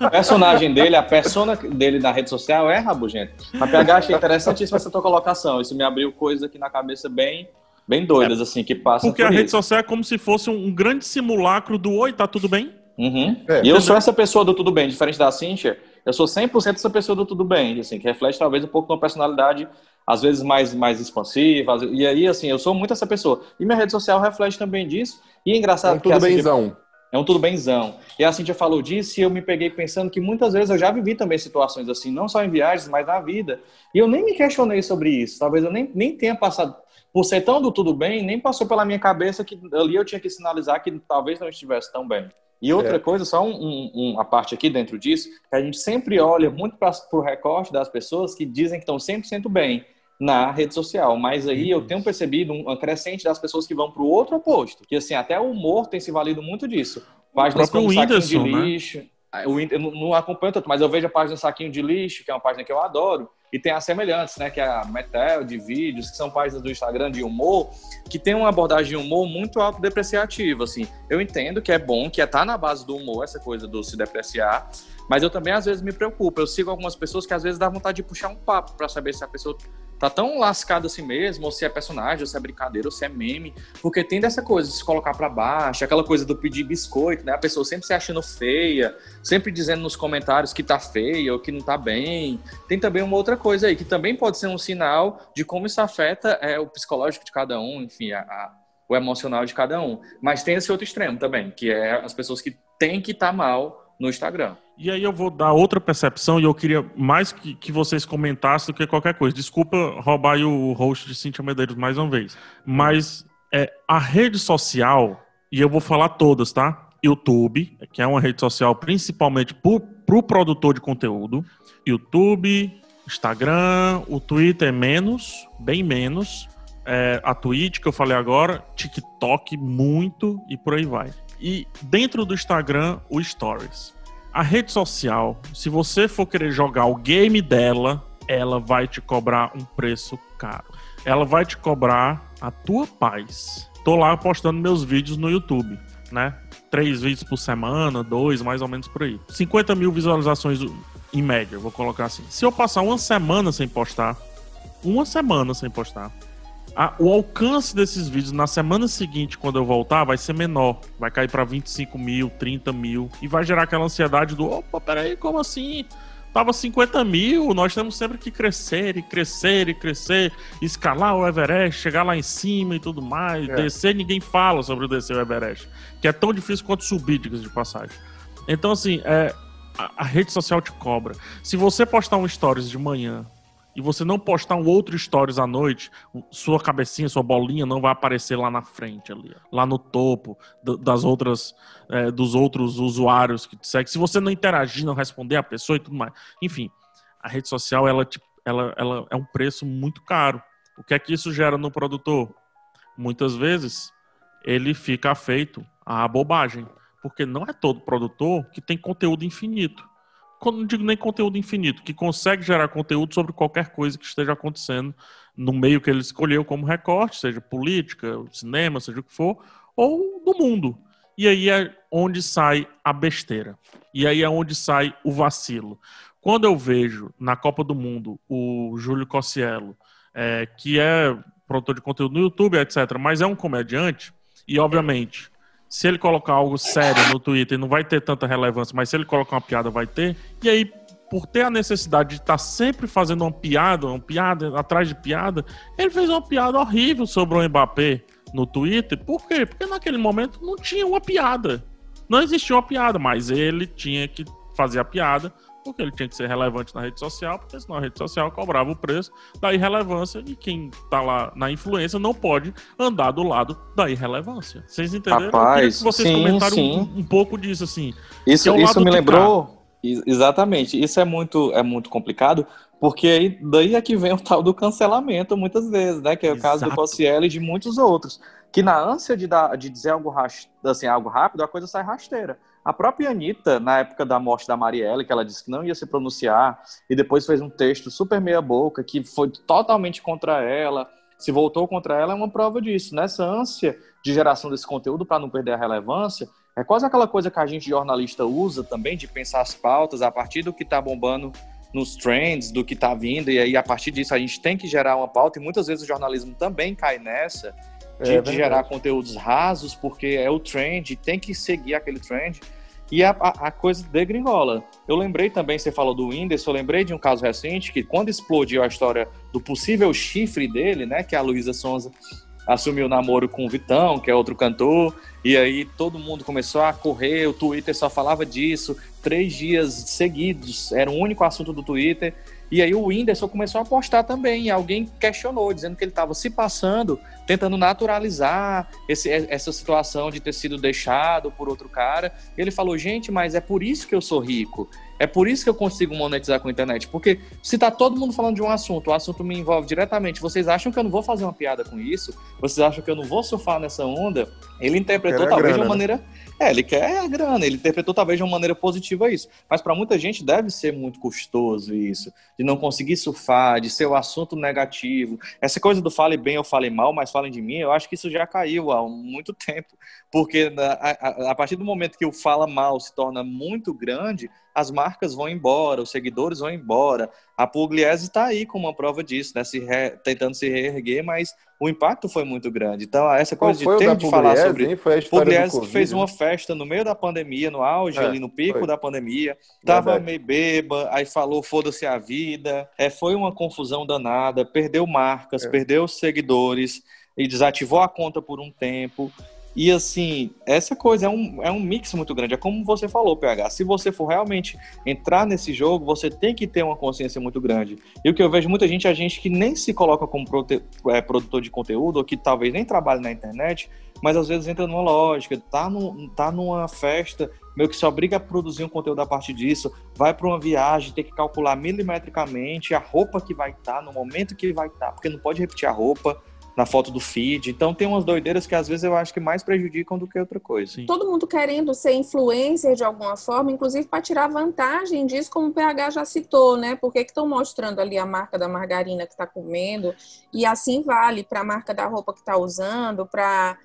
O personagem dele, a persona dele na rede social é rabugento. A PH achei interessantíssima essa tua colocação. Isso me abriu coisa aqui na cabeça bem bem doidas, é, assim, que passam Porque por a isso. rede social é como se fosse um grande simulacro do Oi, tá tudo bem? Uhum. É, e eu sou essa pessoa do tudo bem, diferente da Cíntia, eu sou 100% essa pessoa do tudo bem, assim, que reflete talvez um pouco uma personalidade, às vezes mais, mais expansiva, e aí, assim, eu sou muito essa pessoa. E minha rede social reflete também disso, e é engraçado... É um tudo bemzão. É um tudo benzão. E a Cintia falou disso e eu me peguei pensando que muitas vezes eu já vivi também situações assim, não só em viagens, mas na vida. E eu nem me questionei sobre isso. Talvez eu nem, nem tenha passado por ser tão do tudo bem, nem passou pela minha cabeça que ali eu tinha que sinalizar que talvez não estivesse tão bem. E outra É. coisa, só um, um- um- uma parte aqui dentro disso, que a gente sempre olha muito para o recorte das pessoas que dizem que estão 100% bem na rede social, mas aí eu tenho percebido um crescente das pessoas que vão para o outro oposto, que assim, até o humor tem se valido muito disso. Páginas como Saquinho de né? Lixo, Whin- eu não- não acompanho tanto, mas eu vejo a página Saquinho de Lixo, que é uma página que eu adoro, e tem as semelhantes, né, que é a Metel, de vídeos, que são páginas do Instagram de humor, que tem uma abordagem de humor muito autodepreciativa, assim. Eu entendo que é bom, que é tá na base do humor, essa coisa do se depreciar, mas eu também às vezes me preocupo. Eu sigo algumas pessoas que às vezes dá vontade de puxar um papo para saber se a pessoa tá tão lascada assim mesmo, ou se é personagem, ou se é brincadeira, ou se é meme, porque tem dessa coisa de se colocar para baixo, aquela coisa do pedir biscoito, né? A pessoa sempre se achando feia, sempre dizendo nos comentários que tá feia ou que não tá bem. Tem também uma outra coisa aí, que também pode ser um sinal de como isso afeta é, o psicológico de cada um, enfim, a- a- o emocional de cada um. Mas tem esse outro extremo também, que é as pessoas que têm que estar mal no Instagram. E aí eu vou dar outra percepção e eu queria mais que, que vocês comentassem do que qualquer coisa. Desculpa roubar o host de Cintia Medeiros mais uma vez. Mas é, a rede social, e eu vou falar todas, tá? YouTube, que é uma rede social principalmente para o produtor de conteúdo. YouTube, Instagram, o Twitter é menos, bem menos. É, a Twitch, que eu falei agora, TikTok muito e por aí vai. E dentro do Instagram, o Stories. A rede social, se você for querer jogar o game dela, ela vai te cobrar um preço caro. Ela vai te cobrar a tua paz. Tô lá postando meus vídeos no YouTube, né? Três vídeos por semana, dois, mais ou menos por aí. 50 mil visualizações em média, vou colocar assim. Se eu passar uma semana sem postar, uma semana sem postar, a- o alcance desses vídeos na semana seguinte, quando eu voltar, vai ser menor. Vai cair para 25 mil, 30 mil. E vai gerar aquela ansiedade do: opa, peraí, como assim? Tava 50 mil, nós temos sempre que crescer e crescer e crescer, escalar o Everest, chegar lá em cima e tudo mais. É. Descer, ninguém fala sobre o descer o Everest, que é tão difícil quanto subir, diga de passagem. Então, assim, é, a, a rede social te cobra. Se você postar um stories de manhã e você não postar um outro stories à noite, sua cabecinha, sua bolinha não vai aparecer lá na frente ali, lá no topo das outras, é, dos outros usuários que te seguem. Se você não interagir, não responder a pessoa e tudo mais. Enfim, a rede social ela, ela, ela é um preço muito caro. O que é que isso gera no produtor? Muitas vezes ele fica afeito à bobagem, porque não é todo produtor que tem conteúdo infinito não digo nem conteúdo infinito, que consegue gerar conteúdo sobre qualquer coisa que esteja acontecendo no meio que ele escolheu como recorte, seja política, cinema, seja o que for, ou do mundo. E aí é onde sai a besteira. E aí é onde sai o vacilo. Quando eu vejo na Copa do Mundo o Júlio Cossiello, é, que é produtor de conteúdo no YouTube, etc., mas é um comediante, e obviamente se ele colocar algo sério no Twitter, não vai ter tanta relevância, mas se ele colocar uma piada, vai ter. E aí, por ter a necessidade de estar sempre fazendo uma piada, uma piada atrás de piada, ele fez uma piada horrível sobre o Mbappé no Twitter. Por quê? Porque naquele momento não tinha uma piada. Não existia uma piada, mas ele tinha que fazer a piada porque ele tinha que ser relevante na rede social, porque senão a rede social cobrava o preço da irrelevância e quem tá lá na influência não pode andar do lado da irrelevância. Vocês entenderam? Rapaz, que vocês sim, comentaram sim. Um, um pouco disso, assim. Isso, é isso me cá. lembrou. Ex- Exatamente. Isso é muito, é muito complicado, porque aí, daí é que vem o tal do cancelamento, muitas vezes, né? Que é o caso do Exato. Cossiello e de muitos outros. Que na ânsia de, dar, de dizer algo, assim, algo rápido, a coisa sai rasteira. A própria Anitta, na época da morte da Marielle, que ela disse que não ia se pronunciar, e depois fez um texto super meia-boca, que foi totalmente contra ela, se voltou contra ela, é uma prova disso. Nessa ânsia de geração desse conteúdo para não perder a relevância, é quase aquela coisa que a gente jornalista usa também, de pensar as pautas a partir do que está bombando nos trends, do que está vindo, e aí a partir disso a gente tem que gerar uma pauta, e muitas vezes o jornalismo também cai nessa, de, É de gerar conteúdos rasos, porque é o trend, tem que seguir aquele trend, e a, a, a coisa degringola. Eu lembrei também, você falou do Whindersson, eu lembrei de um caso recente, que quando explodiu a história do possível chifre dele, né, que a Luísa Sonza assumiu o namoro com o Vitão, que é outro cantor, e aí todo mundo começou a correr, o Twitter só falava disso, três dias seguidos, era o único assunto do Twitter, E aí o Whindersson começou a postar também, alguém questionou, dizendo que ele estava se passando, tentando naturalizar esse, essa situação de ter sido deixado por outro cara. Ele falou, gente, mas é por isso que eu sou rico. É por isso que eu consigo monetizar com a internet. Porque se tá todo mundo falando de um assunto, o assunto me envolve diretamente, vocês acham que eu não vou fazer uma piada com isso? Vocês acham que eu não vou surfar nessa onda? Ele interpretou talvez grana, de uma né? maneira. É, ele quer a grana, ele interpretou talvez de uma maneira positiva isso. Mas para muita gente deve ser muito custoso isso, de não conseguir surfar, de ser o assunto negativo. Essa coisa do fale bem ou fale mal, mas falem de mim, eu acho que isso já caiu há muito tempo. Porque a, a, a partir do momento que o fala mal se torna muito grande, as marcas vão embora, os seguidores vão embora. A Pugliese está aí com uma prova disso, né? Se re... tentando se reerguer, mas o impacto foi muito grande. Então, essa coisa de ter de falar sobre. Hein? Foi a Pugliese que fez uma festa no meio da pandemia, no auge, é, ali no pico foi. da pandemia. Tava meio beba, aí falou foda-se a vida. É, foi uma confusão danada, perdeu marcas, é. perdeu seguidores e desativou a conta por um tempo. E assim, essa coisa é um, é um mix muito grande. É como você falou, PH. Se você for realmente entrar nesse jogo, você tem que ter uma consciência muito grande. E o que eu vejo muita gente é gente que nem se coloca como é, produtor de conteúdo, ou que talvez nem trabalhe na internet, mas às vezes entra numa lógica, tá, no, tá numa festa, meio que se obriga a produzir um conteúdo a partir disso, vai para uma viagem, tem que calcular milimetricamente a roupa que vai estar, tá, no momento que vai estar, tá, porque não pode repetir a roupa na foto do feed. Então tem umas doideiras que às vezes eu acho que mais prejudicam do que outra coisa. Sim. Todo mundo querendo ser influencer de alguma forma, inclusive para tirar vantagem disso, como o PH já citou, né? Porque estão mostrando ali a marca da margarina que está comendo e assim vale para a marca da roupa que está usando, para,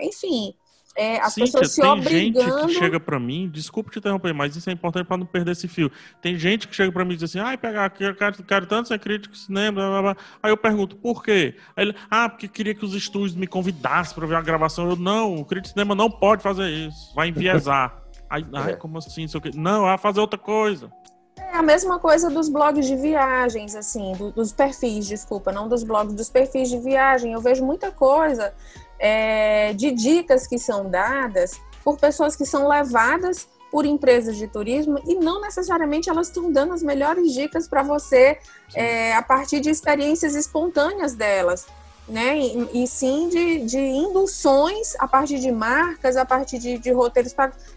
enfim, é, as Cíntia, pessoas se tem obrigando... gente que chega para mim, desculpa te interromper, mas isso é importante para não perder esse fio. Tem gente que chega para mim e diz assim, ai, pegar, quero, quero tanto ser crítico de cinema, blá, blá, blá. aí eu pergunto, por quê? Aí ele, ah, porque queria que os estúdios me convidassem para ver a gravação. Eu, não, o crítico de cinema não pode fazer isso, vai enviesar. Aí, ai, é. como assim? Não, vai fazer outra coisa. É a mesma coisa dos blogs de viagens, assim, do, dos perfis, desculpa, não dos blogs, dos perfis de viagem. Eu vejo muita coisa é, de dicas que são dadas por pessoas que são levadas por empresas de turismo e não necessariamente elas estão dando as melhores dicas para você é, a partir de experiências espontâneas delas, né? E, e, sim de, de induções a partir de marcas, a partir de, de roteiros.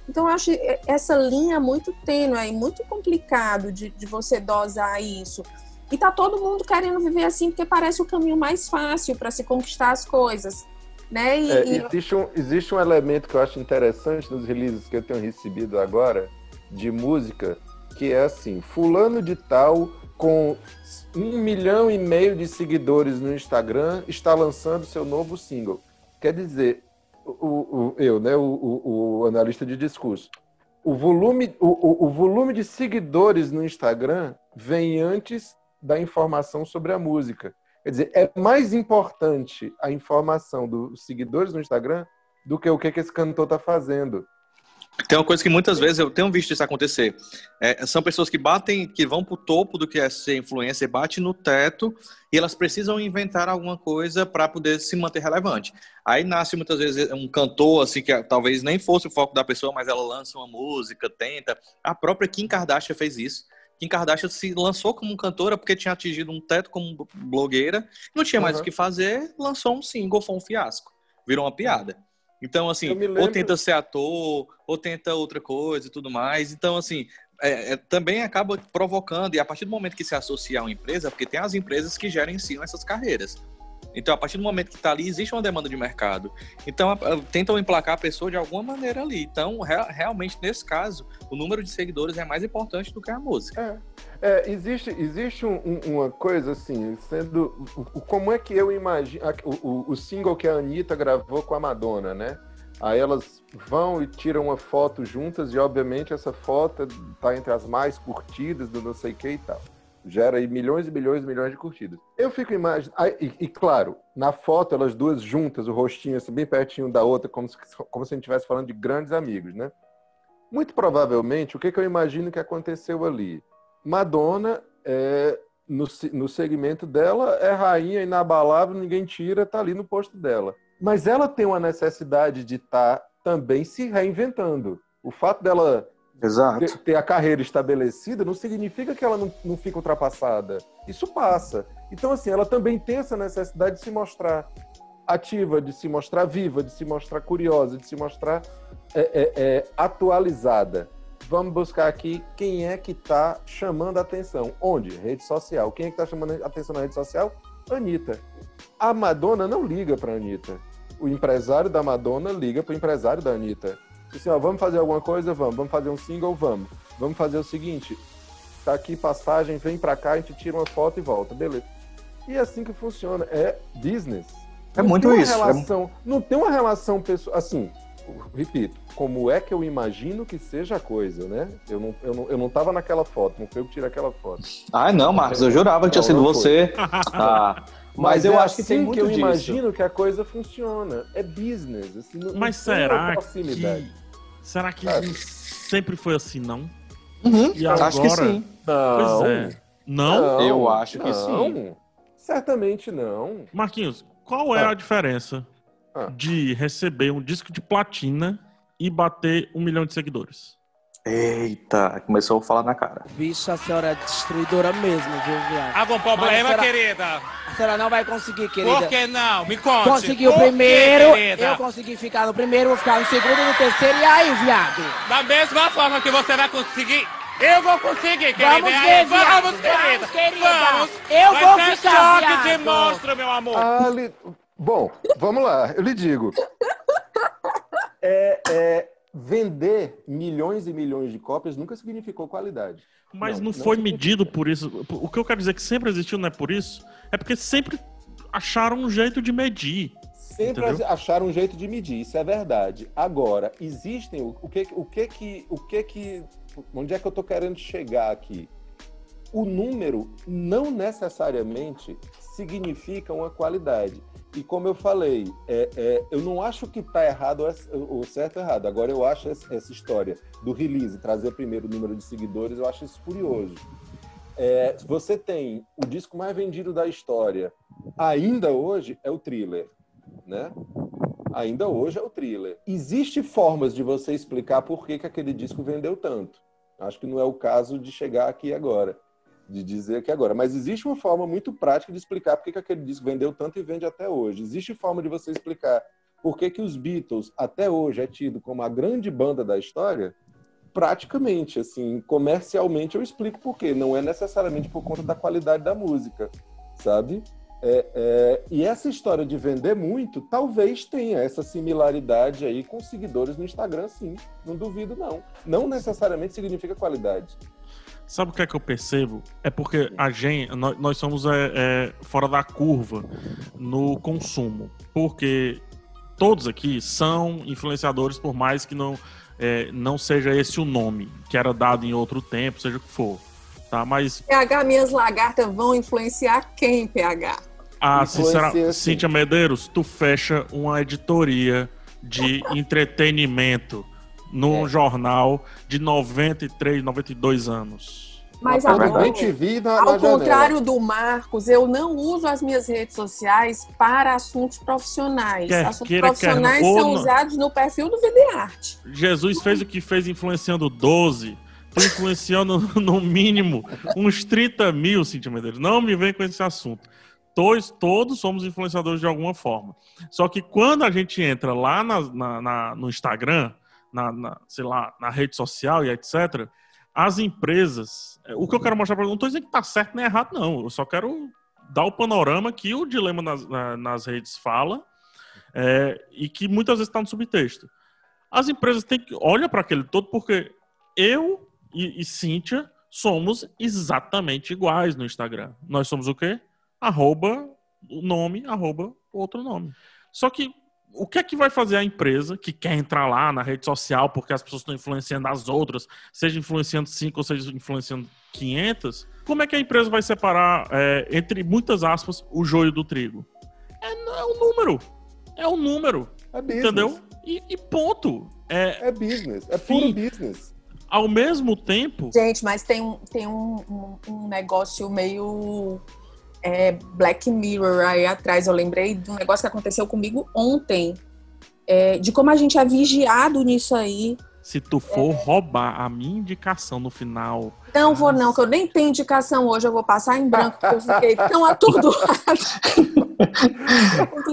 Então, eu acho essa linha muito tênue e muito complicado de, de você dosar isso. E tá todo mundo querendo viver assim porque parece o caminho mais fácil para se conquistar as coisas. Né? E, é, e... Existe, um, existe um elemento que eu acho interessante nos releases que eu tenho recebido agora de música, que é assim, fulano de tal com um milhão e meio de seguidores no Instagram está lançando seu novo single. Quer dizer, o, o eu, né, o, o, o, analista de discurso, o volume, o, o volume de seguidores no Instagram vem antes da informação sobre a música. Quer dizer, é mais importante a informação dos seguidores no Instagram do que o que, esse cantor está fazendo. Tem uma coisa que muitas vezes eu tenho visto isso acontecer. É, são pessoas que batem, que vão para o topo do que é ser influencer, bate no teto e elas precisam inventar alguma coisa para poder se manter relevante. Aí nasce muitas vezes um cantor, assim, que talvez nem fosse o foco da pessoa, mas ela lança uma música, tenta. A própria Kim Kardashian fez isso. Kim Kardashian se lançou como cantora porque tinha atingido um teto como blogueira, não tinha mais uhum. o que fazer, lançou um single, foi um fiasco, virou uma piada. Então, assim, ou tenta ser ator, ou tenta outra coisa e tudo mais. Então, assim, é, é, também acaba provocando, e a partir do momento que se associa a uma empresa, porque tem as empresas que gerenciam essas carreiras. Então, a partir do momento que está ali, existe uma demanda de mercado. Então, tentam emplacar a pessoa de alguma maneira ali. Então, realmente, nesse caso, o número de seguidores é mais importante do que a música. É, é existe existe um, um, uma coisa assim, sendo. Como é que eu imagino. O, o, single que a Anitta gravou com a Madonna, né? Aí elas vão e tiram uma foto juntas, e obviamente essa foto está entre as mais curtidas do não sei o que e tal gera aí milhões e milhões e milhões de curtidas. Eu fico imaginando. E, e, claro, na foto, elas duas juntas, o rostinho assim, bem pertinho da outra, como se, como se a gente estivesse falando de grandes amigos, né? Muito provavelmente, o que, que eu imagino que aconteceu ali? Madonna, é, no, no segmento dela, é rainha inabalável, ninguém tira, tá ali no posto dela. Mas ela tem uma necessidade de estar tá também se reinventando. O fato dela Exato. Ter, ter a carreira estabelecida não significa que ela não, não fica ultrapassada. Isso passa. Então, assim, ela também tem essa necessidade de se mostrar ativa, de se mostrar viva, de se mostrar curiosa, de se mostrar é, é, é, atualizada. Vamos buscar aqui quem é que está chamando a atenção. Onde? Rede social. Quem é que está chamando a atenção na rede social? Anitta. A Madonna não liga para a Anitta. O empresário da Madonna liga para o empresário da Anitta. Assim, ó, vamos fazer alguma coisa? Vamos. Vamos fazer um single? Vamos. Vamos fazer o seguinte: tá aqui passagem, vem para cá, a gente tira uma foto e volta. Beleza. E é assim que funciona. É business. É Não muito isso, é Relação, Não tem uma relação pessoal. Assim, repito, como é que eu imagino que seja a coisa, né? Eu não, eu não, eu não tava naquela foto, não foi eu que tirei aquela foto. Ai, não, Marcos, eu jurava que tinha sido você. Ah, mas, eu é acho que assim tem muito que eu disso. imagino que a coisa funciona. É business. Assim, não, Mas não será que. Será que Sabe? sempre foi assim, não? Uhum, E acho que agora- sim. Não. Pois é. Não? Eu acho que não. sim. Certamente não. Marquinhos, qual é Ah. a diferença Ah. de receber um disco de platina e bater um milhão de seguidores? Eita, começou a falar na cara. Bicho, a senhora é destruidora mesmo, viu, viado? Algum problema, senhora- querida? A senhora não vai conseguir, querida. Por que não? Me conte. Conseguiu o primeiro, querida? eu consegui ficar no primeiro, vou ficar no segundo, no terceiro, e aí, viado? Da mesma forma que você vai conseguir, eu vou conseguir, querida. Vamos aí, ver, viado. Vamos, querida. Vamos, querida. Vamos. Eu Vai vou ser ficar, choque de viado. monstro, meu amor. Ah, li- Bom, vamos lá, eu lhe digo. É, é, vender milhões e milhões de cópias nunca significou qualidade. Mas não, Não, não foi significa. medido por isso. O que eu quero dizer que sempre existiu não é por isso, é porque sempre acharam um jeito de medir. Sempre Entendeu? acharam um jeito de medir, isso é verdade. Agora, existem o, o que o que que o que que onde é que eu tô querendo chegar aqui? O número não necessariamente significa uma qualidade. E como eu falei, é, é, eu não acho que está errado o certo ou errado. Agora eu acho essa história do release, trazer primeiro o número de seguidores, eu acho isso curioso. É, você tem o disco mais vendido da história, ainda hoje é o Thriller, né? Ainda hoje é o Thriller. Existem formas de você explicar por que, que aquele disco vendeu tanto. Acho que não é o caso de chegar aqui agora, de dizer aqui agora. Mas existe uma forma muito prática de explicar por que, que aquele disco vendeu tanto e vende até hoje. Existe forma de você explicar por que, que os Beatles, até hoje, é tido como a grande banda da história. Praticamente, assim, comercialmente eu explico por quê. Não é necessariamente por conta da qualidade da música, sabe? É, é, e essa história de vender muito, talvez tenha essa similaridade aí com seguidores no Instagram, sim. Não duvido, não. Não necessariamente significa qualidade. Sabe o que é que eu percebo? É porque a gente, nós, nós somos é, é, fora da curva no consumo. Porque todos aqui são influenciadores, por mais que não, é, não seja esse o nome que era dado em outro tempo, seja o que for. Tá? Mas PH, minhas lagartas vão influenciar quem, PH? Ah, sinceramente. Cíntia Medeiros, tu fecha uma editoria de entretenimento num É. jornal de 93, 92 anos. Mas Uma agora, bem te vi na, na ao janela. contrário do Marcos, eu não uso as minhas redes sociais para assuntos profissionais. Quer assuntos queira, profissionais quer são não. usados no perfil do VDarte. Jesus fez o que fez influenciando 12. Tu influenciando no mínimo uns 30 mil, Cíntia Medeiros. Não me vem com esse assunto. Todos, todos somos influenciadores de alguma forma. Só que quando a gente entra lá na, na- na- no Instagram, na, na- sei lá, na rede social e etc., as empresas. O que eu quero mostrar para não estou dizendo que tá certo nem errado, não. Eu só quero dar o panorama que o dilema nas, na- nas redes fala é, e que muitas vezes está no subtexto. As empresas têm que olha para aquele todo porque eu e, e Cíntia somos exatamente iguais no Instagram. Nós somos o quê? Arroba o nome, arroba outro nome. Só que o que é que vai fazer a empresa que quer entrar lá na rede social porque as pessoas estão influenciando as outras, seja influenciando 5 ou seja influenciando 500? Como é que a empresa vai separar, é, entre muitas aspas, o joio do trigo? É, é um número. É um número. É business. Entendeu? E, e ponto. É, É business. É puro Fim. business. ao mesmo tempo, Gente, mas tem um, tem um, um, um negócio meio é, Black Mirror aí atrás. Eu lembrei de um negócio que aconteceu comigo ontem. é, de como a gente é vigiado nisso aí. Se tu for roubar a minha indicação no final. Não vou, não, que eu nem tenho indicação hoje, eu vou passar em branco, porque eu fiquei tão atordoada.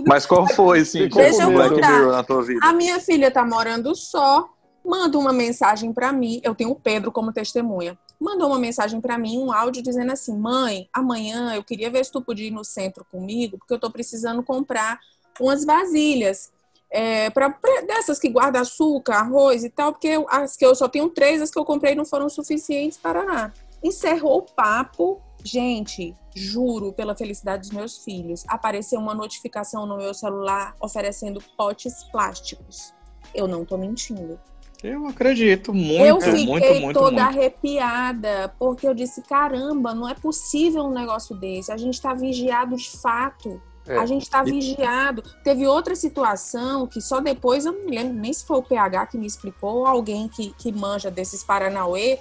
Mas qual foi, qual Deixa foi eu o Black. Mirror na tua vida? A minha filha tá morando só, manda uma mensagem pra mim. Eu tenho o Pedro como testemunha. Mandou uma mensagem pra mim, um áudio dizendo assim: "Mãe, amanhã eu queria ver se tu podia ir no centro comigo, porque eu tô precisando comprar umas vasilhas é, pra, pra- dessas que guarda açúcar, arroz e tal, porque eu- as que eu só tenho três, as que eu comprei não foram suficientes para lá." Encerrou o papo. Gente, juro pela felicidade dos meus filhos, apareceu uma notificação no meu celular oferecendo potes plásticos. Eu não tô mentindo. Eu acredito muito, eu fiquei muito, muito, toda muito. arrepiada, porque eu disse: caramba, não é possível um negócio desse. A gente tá vigiado de fato. É. A gente tá E- vigiado. Teve outra situação que só depois, eu não me lembro nem se foi o PH que me explicou, ou alguém que, que manja desses Paranauê.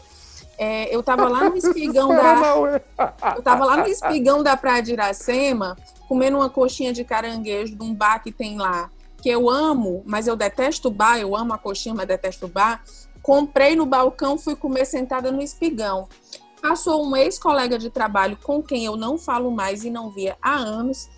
É, eu tava lá no espigão da. Eu tava lá no espigão da Praia de Iracema, comendo uma coxinha de caranguejo de um bar que tem lá, que eu amo, mas eu detesto o bar, eu amo a coxinha, mas detesto o bar. Comprei no balcão, fui comer sentada no espigão. Passou um ex-colega de trabalho com quem eu não falo mais e não via há anos,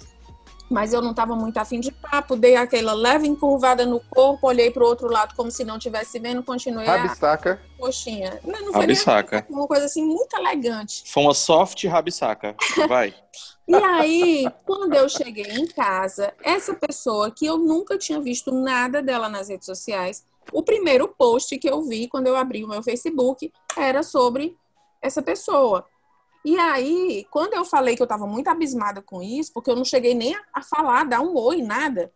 mas eu não estava muito afim de papo, dei aquela leve encurvada no corpo, olhei para o outro lado como se não estivesse vendo, continuei a Rabisaca. coxinha. Não, não foi nem Rabisaca. uma coisa assim muito elegante. Foi uma soft rabisaca. Vai. E aí, quando eu cheguei em casa, essa pessoa que eu nunca tinha visto nada dela nas redes sociais, o primeiro post que eu vi quando eu abri o meu Facebook era sobre essa pessoa. E aí, quando eu falei que eu estava muito abismada com isso, porque eu não cheguei nem a, falar, dar um oi, nada,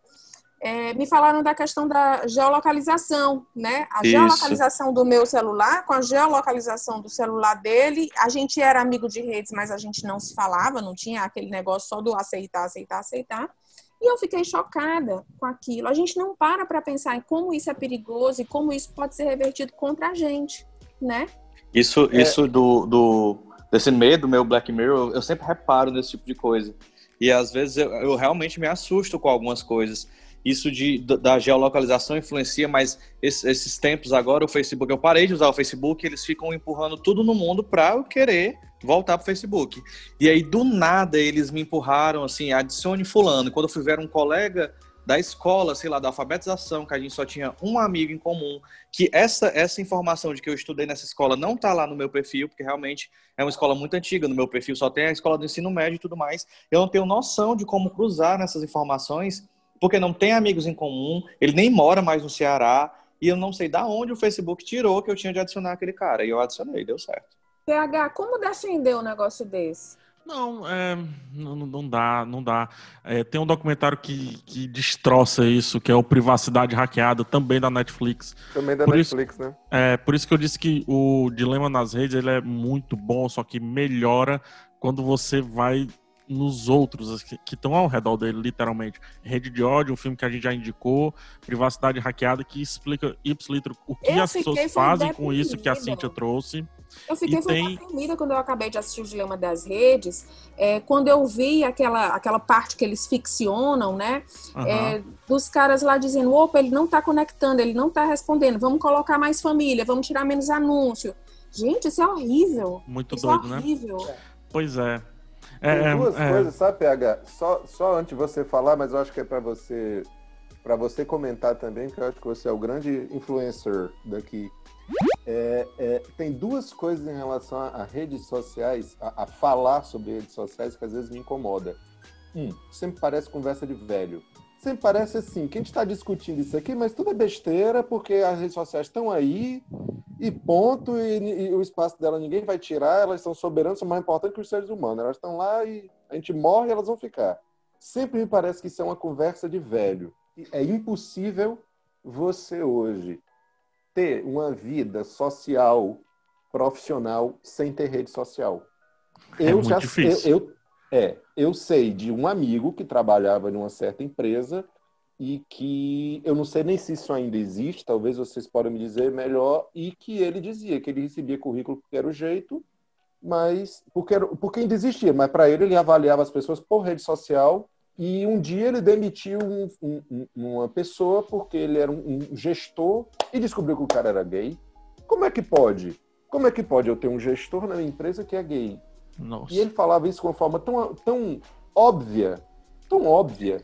é, me falaram da questão da geolocalização, né? A Isso. geolocalização do meu celular com a geolocalização do celular dele. A gente era amigo de redes, mas a gente não se falava, não tinha aquele negócio só do aceitar, aceitar, aceitar. E eu fiquei chocada com aquilo. A gente não para para pensar em como isso é perigoso e como isso pode ser revertido contra a gente, né? Isso, É. isso do, do desse medo meu Black Mirror, eu, sempre reparo nesse tipo de coisa. E às vezes eu, eu realmente me assusto com algumas coisas. Isso de, da- geolocalização influencia, mas esse- esses tempos agora o Facebook, eu parei de usar o Facebook, eles ficam empurrando tudo no mundo para eu querer voltar pro Facebook. E aí do nada eles me empurraram assim, adicione fulano. Quando eu fui ver um colega da escola, sei lá, da alfabetização, que a gente só tinha um amigo em comum, que essa, essa informação de que eu estudei nessa escola não tá lá no meu perfil, porque realmente é uma escola muito antiga, no meu perfil só tem a escola do ensino médio e tudo mais. Eu não tenho noção de como cruzar nessas informações, porque não tem amigos em comum, ele nem mora mais no Ceará, e eu não sei da onde o Facebook tirou que eu tinha de adicionar aquele cara. E eu adicionei, deu certo. PH, como defender um negócio desse? Não, é, não, não dá, não dá. É, tem um documentário que, que destroça isso, que é o Privacidade Hackeada, também da Netflix. Também da Por isso- Netflix, né? É, por isso que eu disse que o Dilema nas Redes ele é muito bom, só que melhora quando você vai nos outros que estão ao redor dele, literalmente. Rede de ódio, um filme que a gente já indicou, Privacidade Hackeada, que explica ipsilitro o que Eu as pessoas fazem com isso que a. Cíntia trouxe. Eu fiquei E tem- deprimida quando eu acabei de assistir o Dilema das Redes, é, quando eu vi aquela, aquela parte que eles ficcionam, né? Aham. é, dos caras lá dizendo, opa, ele não tá conectando, ele não tá respondendo, vamos colocar mais família, vamos tirar menos anúncio. Gente, isso é horrível. Muito isso doido, é né? horrível. Pois é. Tem É, duas é, coisas, sabe, PH? Só, só antes de você falar, mas eu acho que é para você para você comentar também, que eu acho que você é o grande influencer daqui. É, é, tem duas coisas em relação a, a redes sociais, a, a falar sobre redes sociais que às vezes me incomoda. Um, sempre parece conversa de velho. Sempre parece assim, que a gente está discutindo isso aqui, mas tudo é besteira, porque as redes sociais estão aí, e ponto, e, e o espaço dela ninguém vai tirar, elas são soberanas, são mais importantes que os seres humanos. Elas estão lá e a gente morre e elas vão ficar. Sempre me parece que isso é uma conversa de velho. É impossível você hoje ter uma vida social, profissional, sem ter rede social. É muito difícil. Eu, eu- é, eu sei de um amigo que trabalhava numa certa empresa e que eu não sei nem se isso ainda existe, talvez vocês possam me dizer melhor, e que ele dizia que ele recebia currículo porque era o jeito, mas porque, era, porque ainda existia, mas para ele ele avaliava as pessoas por rede social E um dia ele demitiu um, um, um, uma pessoa porque ele era um gestor e descobriu que o cara era gay. Como é que pode? Como é que pode eu ter um gestor na minha empresa que é gay? Nossa. E ele falava isso com uma forma tão, tão óbvia, tão óbvia.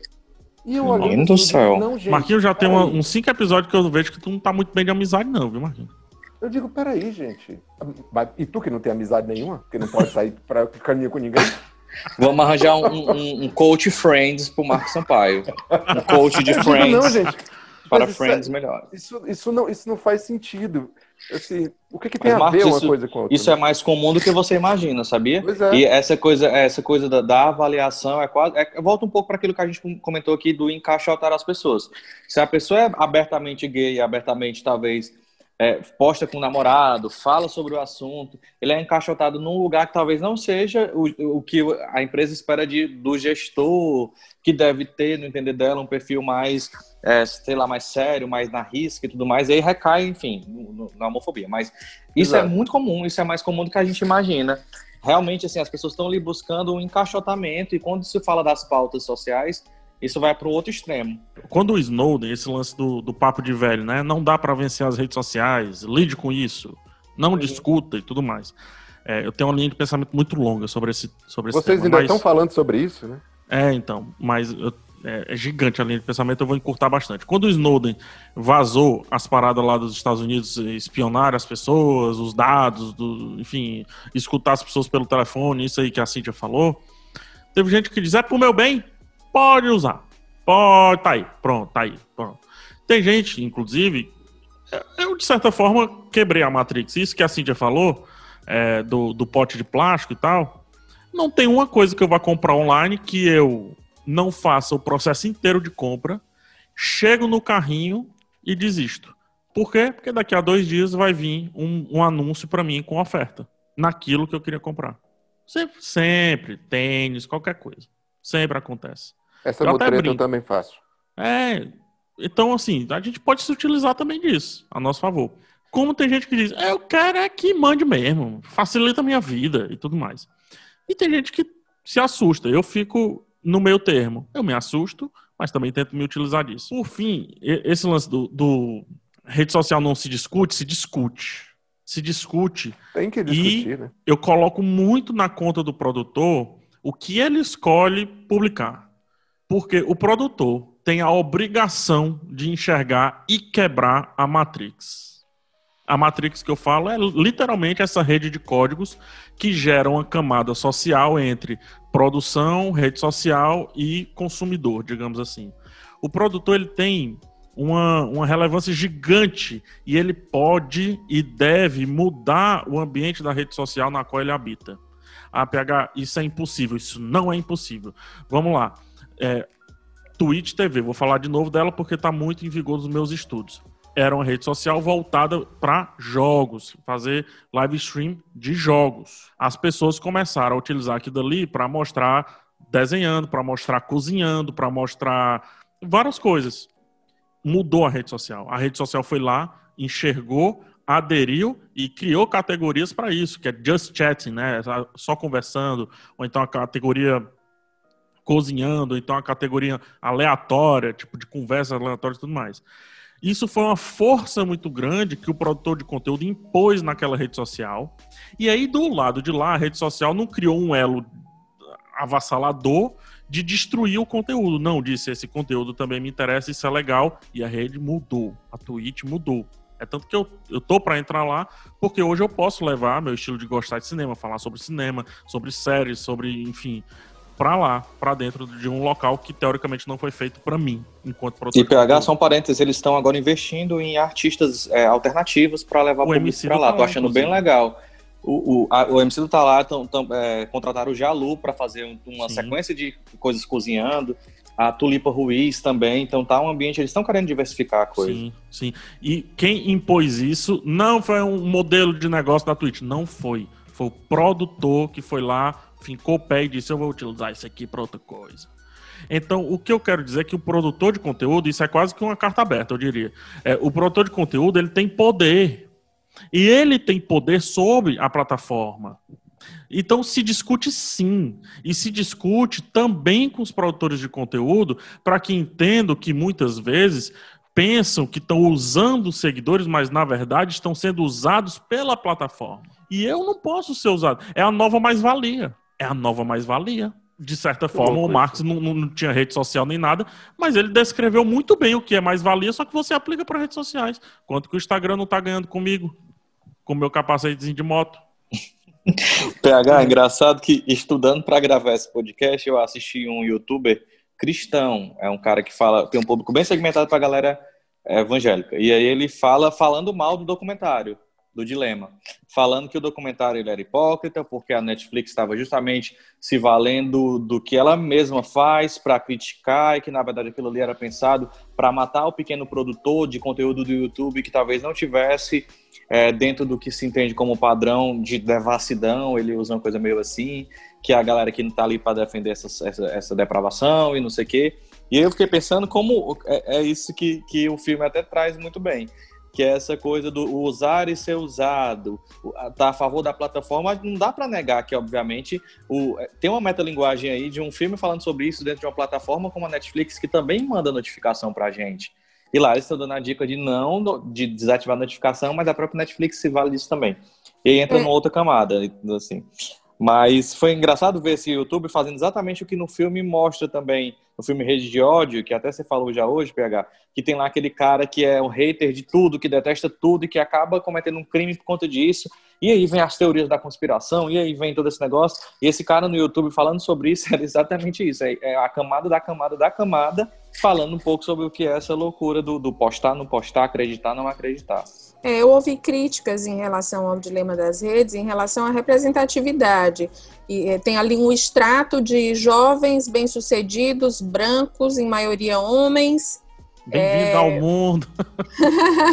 E eu olhando Menino do assim, céu. Não, gente, Marquinhos já tem uma- uns cinco episódios que eu vejo que tu não tá muito bem de amizade, não, viu, Marquinhos? Eu digo, peraí, gente. E tu que não tem amizade nenhuma? Que não pode sair pra caminho com ninguém? Vamos arranjar um, um, um coach friends pro Marco Sampaio. Um coach de friends não, gente. Para Mas isso friends é- melhor. Isso, isso, não, isso não faz sentido. Assim, o que, que tem Mas, a Marcos, ver uma isso, coisa com a outra? isso é mais comum do que você imagina, sabia? Pois é. E essa coisa, essa coisa da, da avaliação é quase. É, volta um pouco para aquilo que a gente comentou aqui do encaixotar as pessoas. Se a pessoa é abertamente gay, abertamente talvez é, posta com o namorado, fala sobre o assunto, ele é encaixotado num lugar que talvez não seja o, o que a empresa espera de, do gestor, que deve ter, no entender dela, um perfil mais, é, sei lá, mais sério, mais na risca e tudo mais, e aí recai, enfim, no- no- na homofobia. Mas isso é Exato. muito comum, isso é mais comum do que a gente imagina. Realmente, assim, as pessoas estão ali buscando um encaixotamento, e quando se fala das pautas sociais, isso vai para o outro extremo. Quando o Snowden, esse lance do, do papo de velho, né? Não dá pra vencer as redes sociais, lide com isso, não discuta e tudo mais. É, eu tenho uma linha de pensamento muito longa sobre esse, sobre esse Vocês tema. ainda mas- estão falando sobre isso, né? É, então, mas eu- é, é gigante a linha de pensamento, eu vou encurtar bastante. Quando o Snowden vazou as paradas lá dos Estados Unidos, espionar as pessoas, os dados, do, enfim, escutar as pessoas pelo telefone, isso aí que a Cintia falou, teve gente que diz, é pro meu bem, pode usar. Pode, tá aí, pronto, tá aí, pronto. Tem gente, inclusive, eu de certa forma quebrei a Matrix. Isso que a Cintia falou, é, do, do pote de plástico e tal, não tem uma coisa que eu vá comprar online que eu não faça o processo inteiro de compra, chego no carrinho e desisto. Por quê? Porque daqui a dois dias vai vir um, um anúncio para mim com oferta naquilo que eu queria comprar. Sempre, sempre, tênis, qualquer coisa. Sempre acontece. Essa Eu mutreta eu também faço. É, então assim, a gente pode se utilizar também disso, a nosso favor. Como tem gente que diz, "É, eu quero é que mande mesmo, facilita a minha vida e tudo mais. E tem gente que se assusta, eu fico no meio termo. Eu me assusto, mas também tento me utilizar disso. Por fim, e- esse lance do, do rede social não se discute, se discute. Se discute. Tem que E discutir, né? eu coloco muito na conta do produtor o que ele escolhe publicar. Porque o produtor tem a obrigação de enxergar e quebrar a Matrix. A Matrix que eu falo é literalmente essa rede de códigos que gera uma camada social entre produção, rede social e consumidor, digamos assim. O produtor ele tem uma, uma relevância gigante e ele pode e deve mudar o ambiente da rede social na qual ele habita. Ah, PH, isso é impossível. Isso não é impossível. Vamos lá. É, Twitch TV, vou falar de novo dela porque está muito em vigor dos meus estudos. Era uma rede social voltada para jogos, fazer live stream de jogos. As pessoas começaram a utilizar aquilo dali para mostrar desenhando, para mostrar cozinhando, para mostrar várias coisas. Mudou a rede social. A rede social foi lá, enxergou, aderiu e criou categorias para isso, que é just chatting, né? Só conversando, ou então a categoria cozinhando, então a categoria aleatória, tipo de conversa aleatória e tudo mais. Isso foi uma força muito grande que o produtor de conteúdo impôs naquela rede social. E aí, do lado de lá, a rede social não criou um elo avassalador de destruir o conteúdo. Não, disse, esse conteúdo também me interessa, isso é legal. E a rede mudou, a Twitch mudou. É tanto que eu, eu tô para entrar lá, porque hoje eu posso levar meu estilo de gostar de cinema, falar sobre cinema, sobre séries, sobre, enfim, para lá, para dentro de um local que teoricamente não foi feito para mim, enquanto produtor. E PH, são parênteses, eles estão agora investindo em artistas é, alternativos para levar o público MC para lá. Tá Tô achando inclusive. bem legal. O, o, a- o MC do Talar tão, tão, é, contrataram o Jalu para fazer um- uma Sim. sequência de coisas cozinhando. A Tulipa Ruiz também. Então tá um ambiente, eles estão querendo diversificar a coisa. Sim, sim. E quem impôs isso não foi um modelo de negócio da Twitch, não foi. Foi o produtor que foi lá, fincou o pé e disse: Eu vou utilizar isso aqui para outra coisa. Então, o que eu quero dizer é que o produtor de conteúdo, isso é quase que uma carta aberta, eu diria. É, o produtor de conteúdo, ele tem poder. E ele tem poder sobre a plataforma. Então se discute sim. E se discute também com os produtores de conteúdo para que entendam que muitas vezes pensam que estão usando seguidores, mas na verdade estão sendo usados pela plataforma. E eu não posso ser usado. É a nova mais-valia. É a nova mais-valia. De certa forma, o Marx não, não, tinha rede social nem nada, mas ele descreveu muito bem o que é mais-valia, só que você aplica para redes sociais. Quanto que o Instagram não está ganhando comigo, com meu capacetezinho de moto. PH, é engraçado que estudando para gravar esse podcast, eu assisti um youtuber cristão. É um cara que fala, tem um público bem segmentado para a galera evangélica. E aí ele fala falando mal do documentário do dilema, falando que o documentário ele era hipócrita porque a Netflix estava justamente se valendo do que ela mesma faz para criticar e que na verdade aquilo ali era pensado para matar o pequeno produtor de conteúdo do YouTube que talvez não tivesse é, dentro do que se entende como padrão de devassidão, ele usa uma coisa meio assim, que é a galera que não está ali para defender essa, essa, essa, depravação e não sei o quê. E eu fiquei pensando como é, é isso que, que o filme até traz muito bem que é essa coisa do usar e ser usado, tá a favor da plataforma, não dá para negar que, obviamente, o, é, tem uma metalinguagem aí de um filme falando sobre isso dentro de uma plataforma como a Netflix, que também manda notificação pra gente. E lá eles estão dando a dica de não de desativar a notificação, mas a própria Netflix se vale disso também. E aí entra é. uma outra camada, assim. Mas foi engraçado ver esse YouTube fazendo exatamente o que no filme mostra também, no filme Rede de Ódio, que até você falou já hoje, PH, que tem lá aquele cara que é um hater de tudo, que detesta tudo e que acaba cometendo um crime por conta disso. E aí vem as teorias da conspiração, e aí vem todo esse negócio. E esse cara no YouTube falando sobre isso era exatamente isso. É a camada da camada da camada, falando um pouco sobre o que é essa loucura do, do postar, não postar, acreditar, não acreditar. É, eu ouvi críticas em relação ao dilema das redes, em relação à representatividade. E, é, tem ali um extrato de jovens bem-sucedidos, brancos, em maioria homens. Bem-vindo é... ao mundo.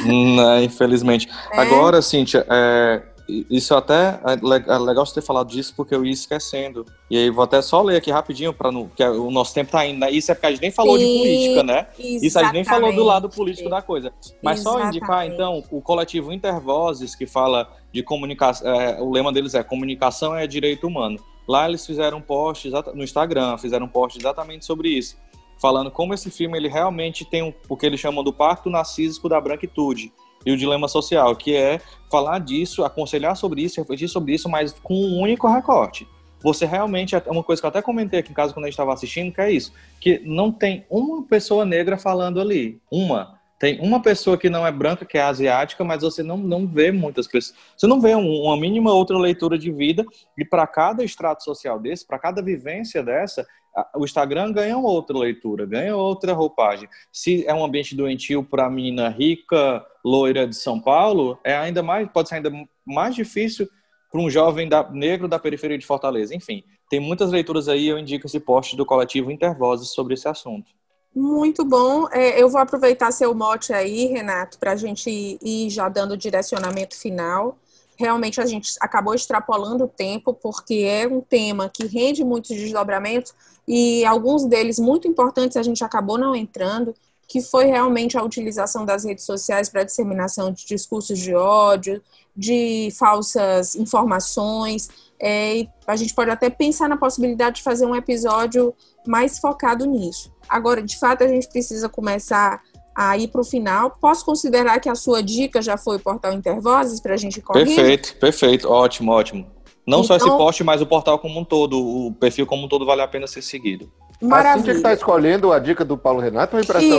não, infelizmente. É. Agora, Cíntia, é, isso até é, é legal você ter falado disso porque eu ia esquecendo. E aí vou até só ler aqui rapidinho para não, que o nosso tempo tá indo. Né? Isso é porque a gente nem falou Sim, de política, né? Exatamente. Isso a gente nem falou do lado político da coisa. Mas exatamente. só indicar então o coletivo Intervozes que fala de comunicação, é, o lema deles é comunicação é direito humano. Lá eles fizeram um post no Instagram, fizeram um post exatamente sobre isso, falando como esse filme ele realmente tem um, o que eles chamam do pacto narcísico da branquitude e o dilema social, que é falar disso, aconselhar sobre isso, refletir sobre isso, mas com um único recorte. Você realmente, é uma coisa que eu até comentei aqui em casa quando a gente estava assistindo, que é isso, que não tem uma pessoa negra falando ali, uma. Tem uma pessoa que não é branca, que é asiática, mas você não, não vê muitas pessoas. Você não vê um, uma mínima outra leitura de vida, e para cada extrato social desse, para cada vivência dessa, o Instagram ganha outra leitura, ganha outra roupagem. Se é um ambiente doentio para menina rica, loira de São Paulo, é ainda mais, pode ser ainda mais difícil para um jovem da, negro da periferia de Fortaleza. Enfim, tem muitas leituras aí, eu indico esse post do coletivo Intervozes sobre esse assunto. Muito bom. É, eu vou aproveitar seu mote aí, Renato, para a gente ir já dando o direcionamento final realmente a gente acabou extrapolando o tempo, porque é um tema que rende muitos desdobramentos e alguns deles muito importantes a gente acabou não entrando, que foi realmente a utilização das redes sociais para disseminação de discursos de ódio, de falsas informações. É, a gente pode até pensar na possibilidade de fazer um episódio mais focado nisso. Agora, de fato, a gente precisa começar aí para o final. Posso considerar que a sua dica já foi o portal Intervozes para a gente correr? Perfeito, perfeito, ótimo, ótimo. Não então, só esse então- post, mas o portal como um todo, o perfil como um todo vale a pena ser seguido. Maravilha. Assim que está escolhendo a dica do Paulo Renato, uma impressão.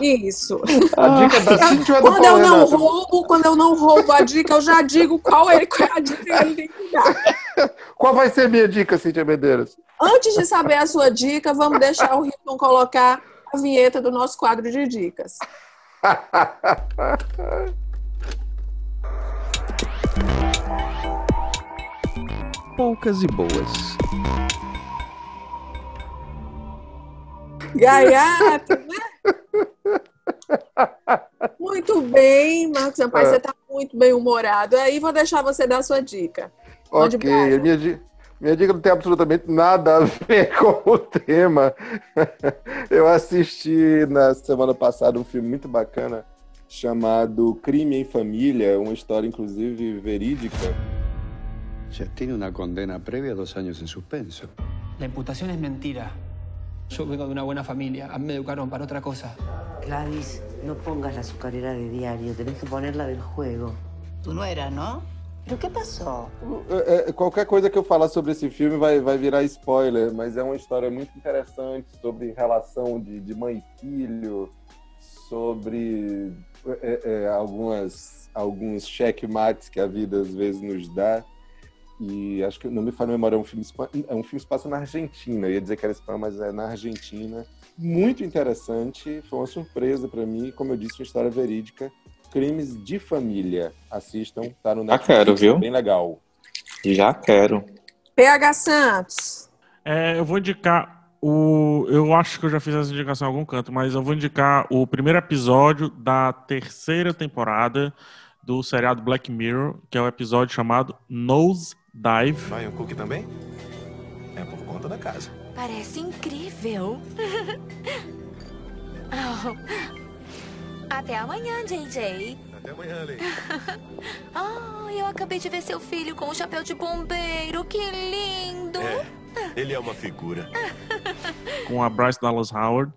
Isso, isso. A dica da Cintia do Quando eu não Renato. roubo, quando eu não roubo a dica, eu já digo qual é, qual é a dica que ele tem que dar. Qual vai ser a minha dica, Cintia Medeiros? Antes de saber a sua dica, vamos deixar o Riton colocar a vinheta do nosso quadro de dicas. Poucas e boas. Gaiato, né? Muito bem, Marcos Sampaio, é. você está muito bem humorado. Aí vou deixar você dar a sua dica. Ok, minha. Minha dica não tem absolutamente nada a ver com o tema. Eu assisti na semana passada um filme muito bacana chamado Crime em Família, uma história inclusive verídica. Ya tiene una condena previa, dos años en suspenso. La imputación es mentira. Yo vengo de una buena familia. A mí me educaron para otra cosa. Gladys, no pongas la azucarera de diario, tenés que ponerla del juego. Tu nuera, ¿no? ¿Pero qué pasó? É, é, qualquer coisa que eu falar sobre esse filme vai, vai virar spoiler, mas é uma história muito interessante sobre relação de, de mãe e filho, sobre é, é, algumas, alguns checkmates que a vida às vezes nos dá. E acho que não me falha a memória, é um filme, é um filme que passa na Argentina. Eu ia dizer que era espanhol, mas é na Argentina. Muito interessante, foi uma surpresa para mim. Como eu disse, uma história verídica. Crimes de Família. Assistam, tá no Netflix. Já quero, viu? Bem legal. Já quero. PH Santos. É, eu vou indicar o. Eu acho que eu já fiz essa indicação em algum canto, mas eu vou indicar o primeiro episódio da terceira temporada do seriado Black Mirror, que é o episódio chamado Nose Dive. Vai um cookie também? É por conta da casa. Parece incrível. oh. Até amanhã, JJ. Até amanhã, Lei. oh, eu acabei de ver seu filho com o chapéu de bombeiro. Que lindo! É, ele é uma figura. com a Bryce Dallas Howard.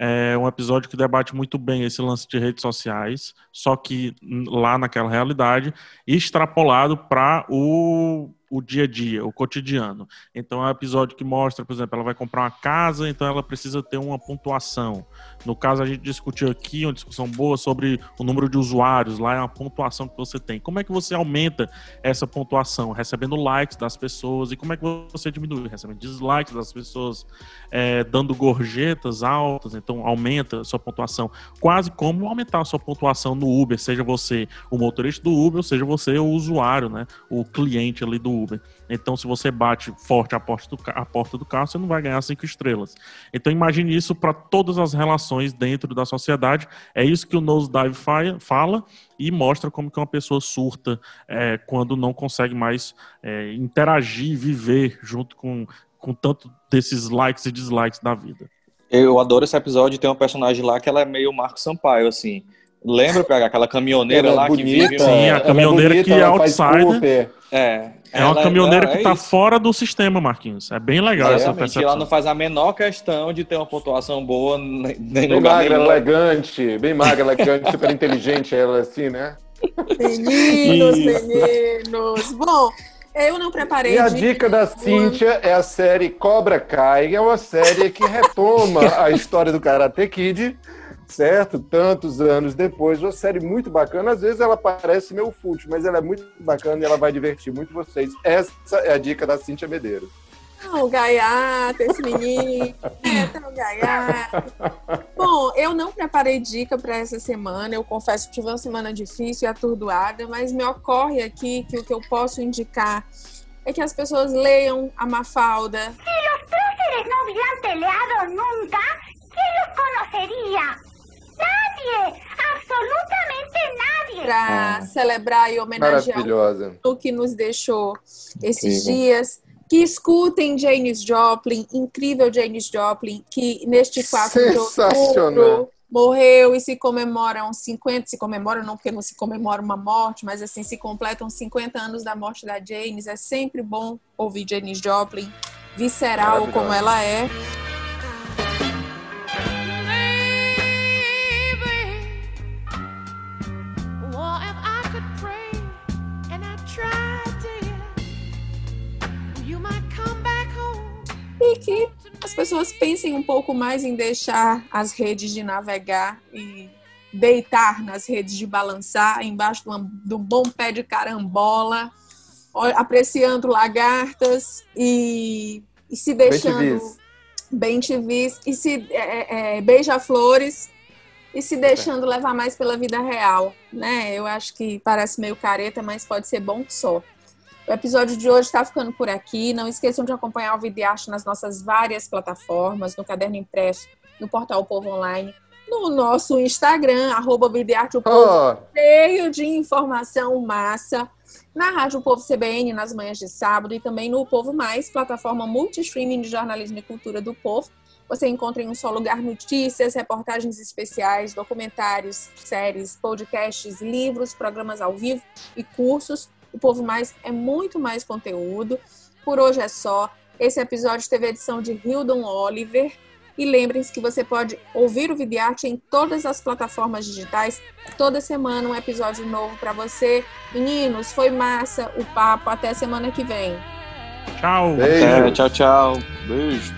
É um episódio que debate muito bem esse lance de redes sociais, só que lá naquela realidade, extrapolado para o o dia a dia, o cotidiano. Então é um episódio que mostra, por exemplo, ela vai comprar uma casa, então ela precisa ter uma pontuação. No caso, a gente discutiu aqui uma discussão boa sobre o número de usuários, lá é uma pontuação que você tem. Como é que você aumenta essa pontuação? Recebendo likes das pessoas. E como é que você diminui? Recebendo dislikes das pessoas, é, dando gorjetas altas, então aumenta a sua pontuação. Quase como aumentar a sua pontuação no Uber, seja você o motorista do Uber, ou seja você o usuário, né? O cliente ali do Uber. Então, se você bate forte a porta do, a porta do carro, você não vai ganhar cinco estrelas. Então, imagine isso para todas as relações dentro da sociedade. É isso que o Nosedive fala e mostra como que uma pessoa surta é, quando não consegue mais é, interagir, viver junto com, com tanto desses likes e dislikes da vida. Eu adoro esse episódio. Tem um personagem lá que ela é meio Marco Sampaio, assim. Lembra, pegar aquela caminhoneira lá bonita, que vive. Sim, a caminhoneira é bonita, que é outsider. É. É uma caminhoneira é, que está é fora do sistema, Marquinhos. É bem legal é, essa percepção. Ela não faz a menor questão de ter uma pontuação boa nem bem lugar magra, nenhum. elegante, bem magra, elegante, super inteligente ela assim, né? Meninos, meninos. Bom, eu não preparei. E a dica da Cíntia é a série Cobra Kai, é uma série que retoma a história do Karate Kid certo? Tantos anos depois, uma série muito bacana. Às vezes ela parece meio fútil, mas ela é muito bacana e ela vai divertir muito vocês. Essa é a dica da Cíntia Medeiros. Ah, o gaiato, esse menino. é, tá o gaiato. Bom, eu não preparei dica para essa semana. Eu confesso que tive uma semana difícil e atordoada, mas me ocorre aqui que o que eu posso indicar é que as pessoas leiam a Mafalda. Se os próceres não hubieran peleado nunca, quem os conheceria? Nadie! Absolutamente nadie! Para ah, celebrar e homenagear o que nos deixou esses Incrível. dias. Que escutem Janis Joplin, incrível Janis Joplin, que neste 4 de outubro morreu e se comemoram 50, se comemoram não porque não se comemora uma morte, mas assim, se completam 50 anos da morte da Janis. É sempre bom ouvir Janis Joplin, visceral como ela é. Que as pessoas pensem um pouco mais em deixar as redes de navegar e deitar nas redes de balançar embaixo de um, bom pé de carambola, apreciando lagartas e, e se deixando bem TVs e se é, é, beija-flores e se deixando é. levar mais pela vida real, né? Eu acho que parece meio careta, mas pode ser bom só. O episódio de hoje está ficando por aqui. Não esqueçam de acompanhar o Videarte nas nossas várias plataformas, no Caderno Impresso, no Portal Povo Online, no nosso Instagram, arroba Videarte o Povo, oh. cheio de informação massa, na Rádio Povo CBN nas manhãs de sábado e também no Povo Mais, plataforma multi-streaming de jornalismo e cultura do povo. Você encontra em um só lugar notícias, reportagens especiais, documentários, séries, podcasts, livros, programas ao vivo e cursos O Povo Mais é muito mais conteúdo. Por hoje é só. Esse episódio teve a edição de Hildon Oliver. E lembrem-se que você pode ouvir o Videarte em todas as plataformas digitais. Toda semana um episódio novo para você. Meninos, foi massa o papo. Até semana que vem. Tchau. Até, tchau, tchau. Beijo.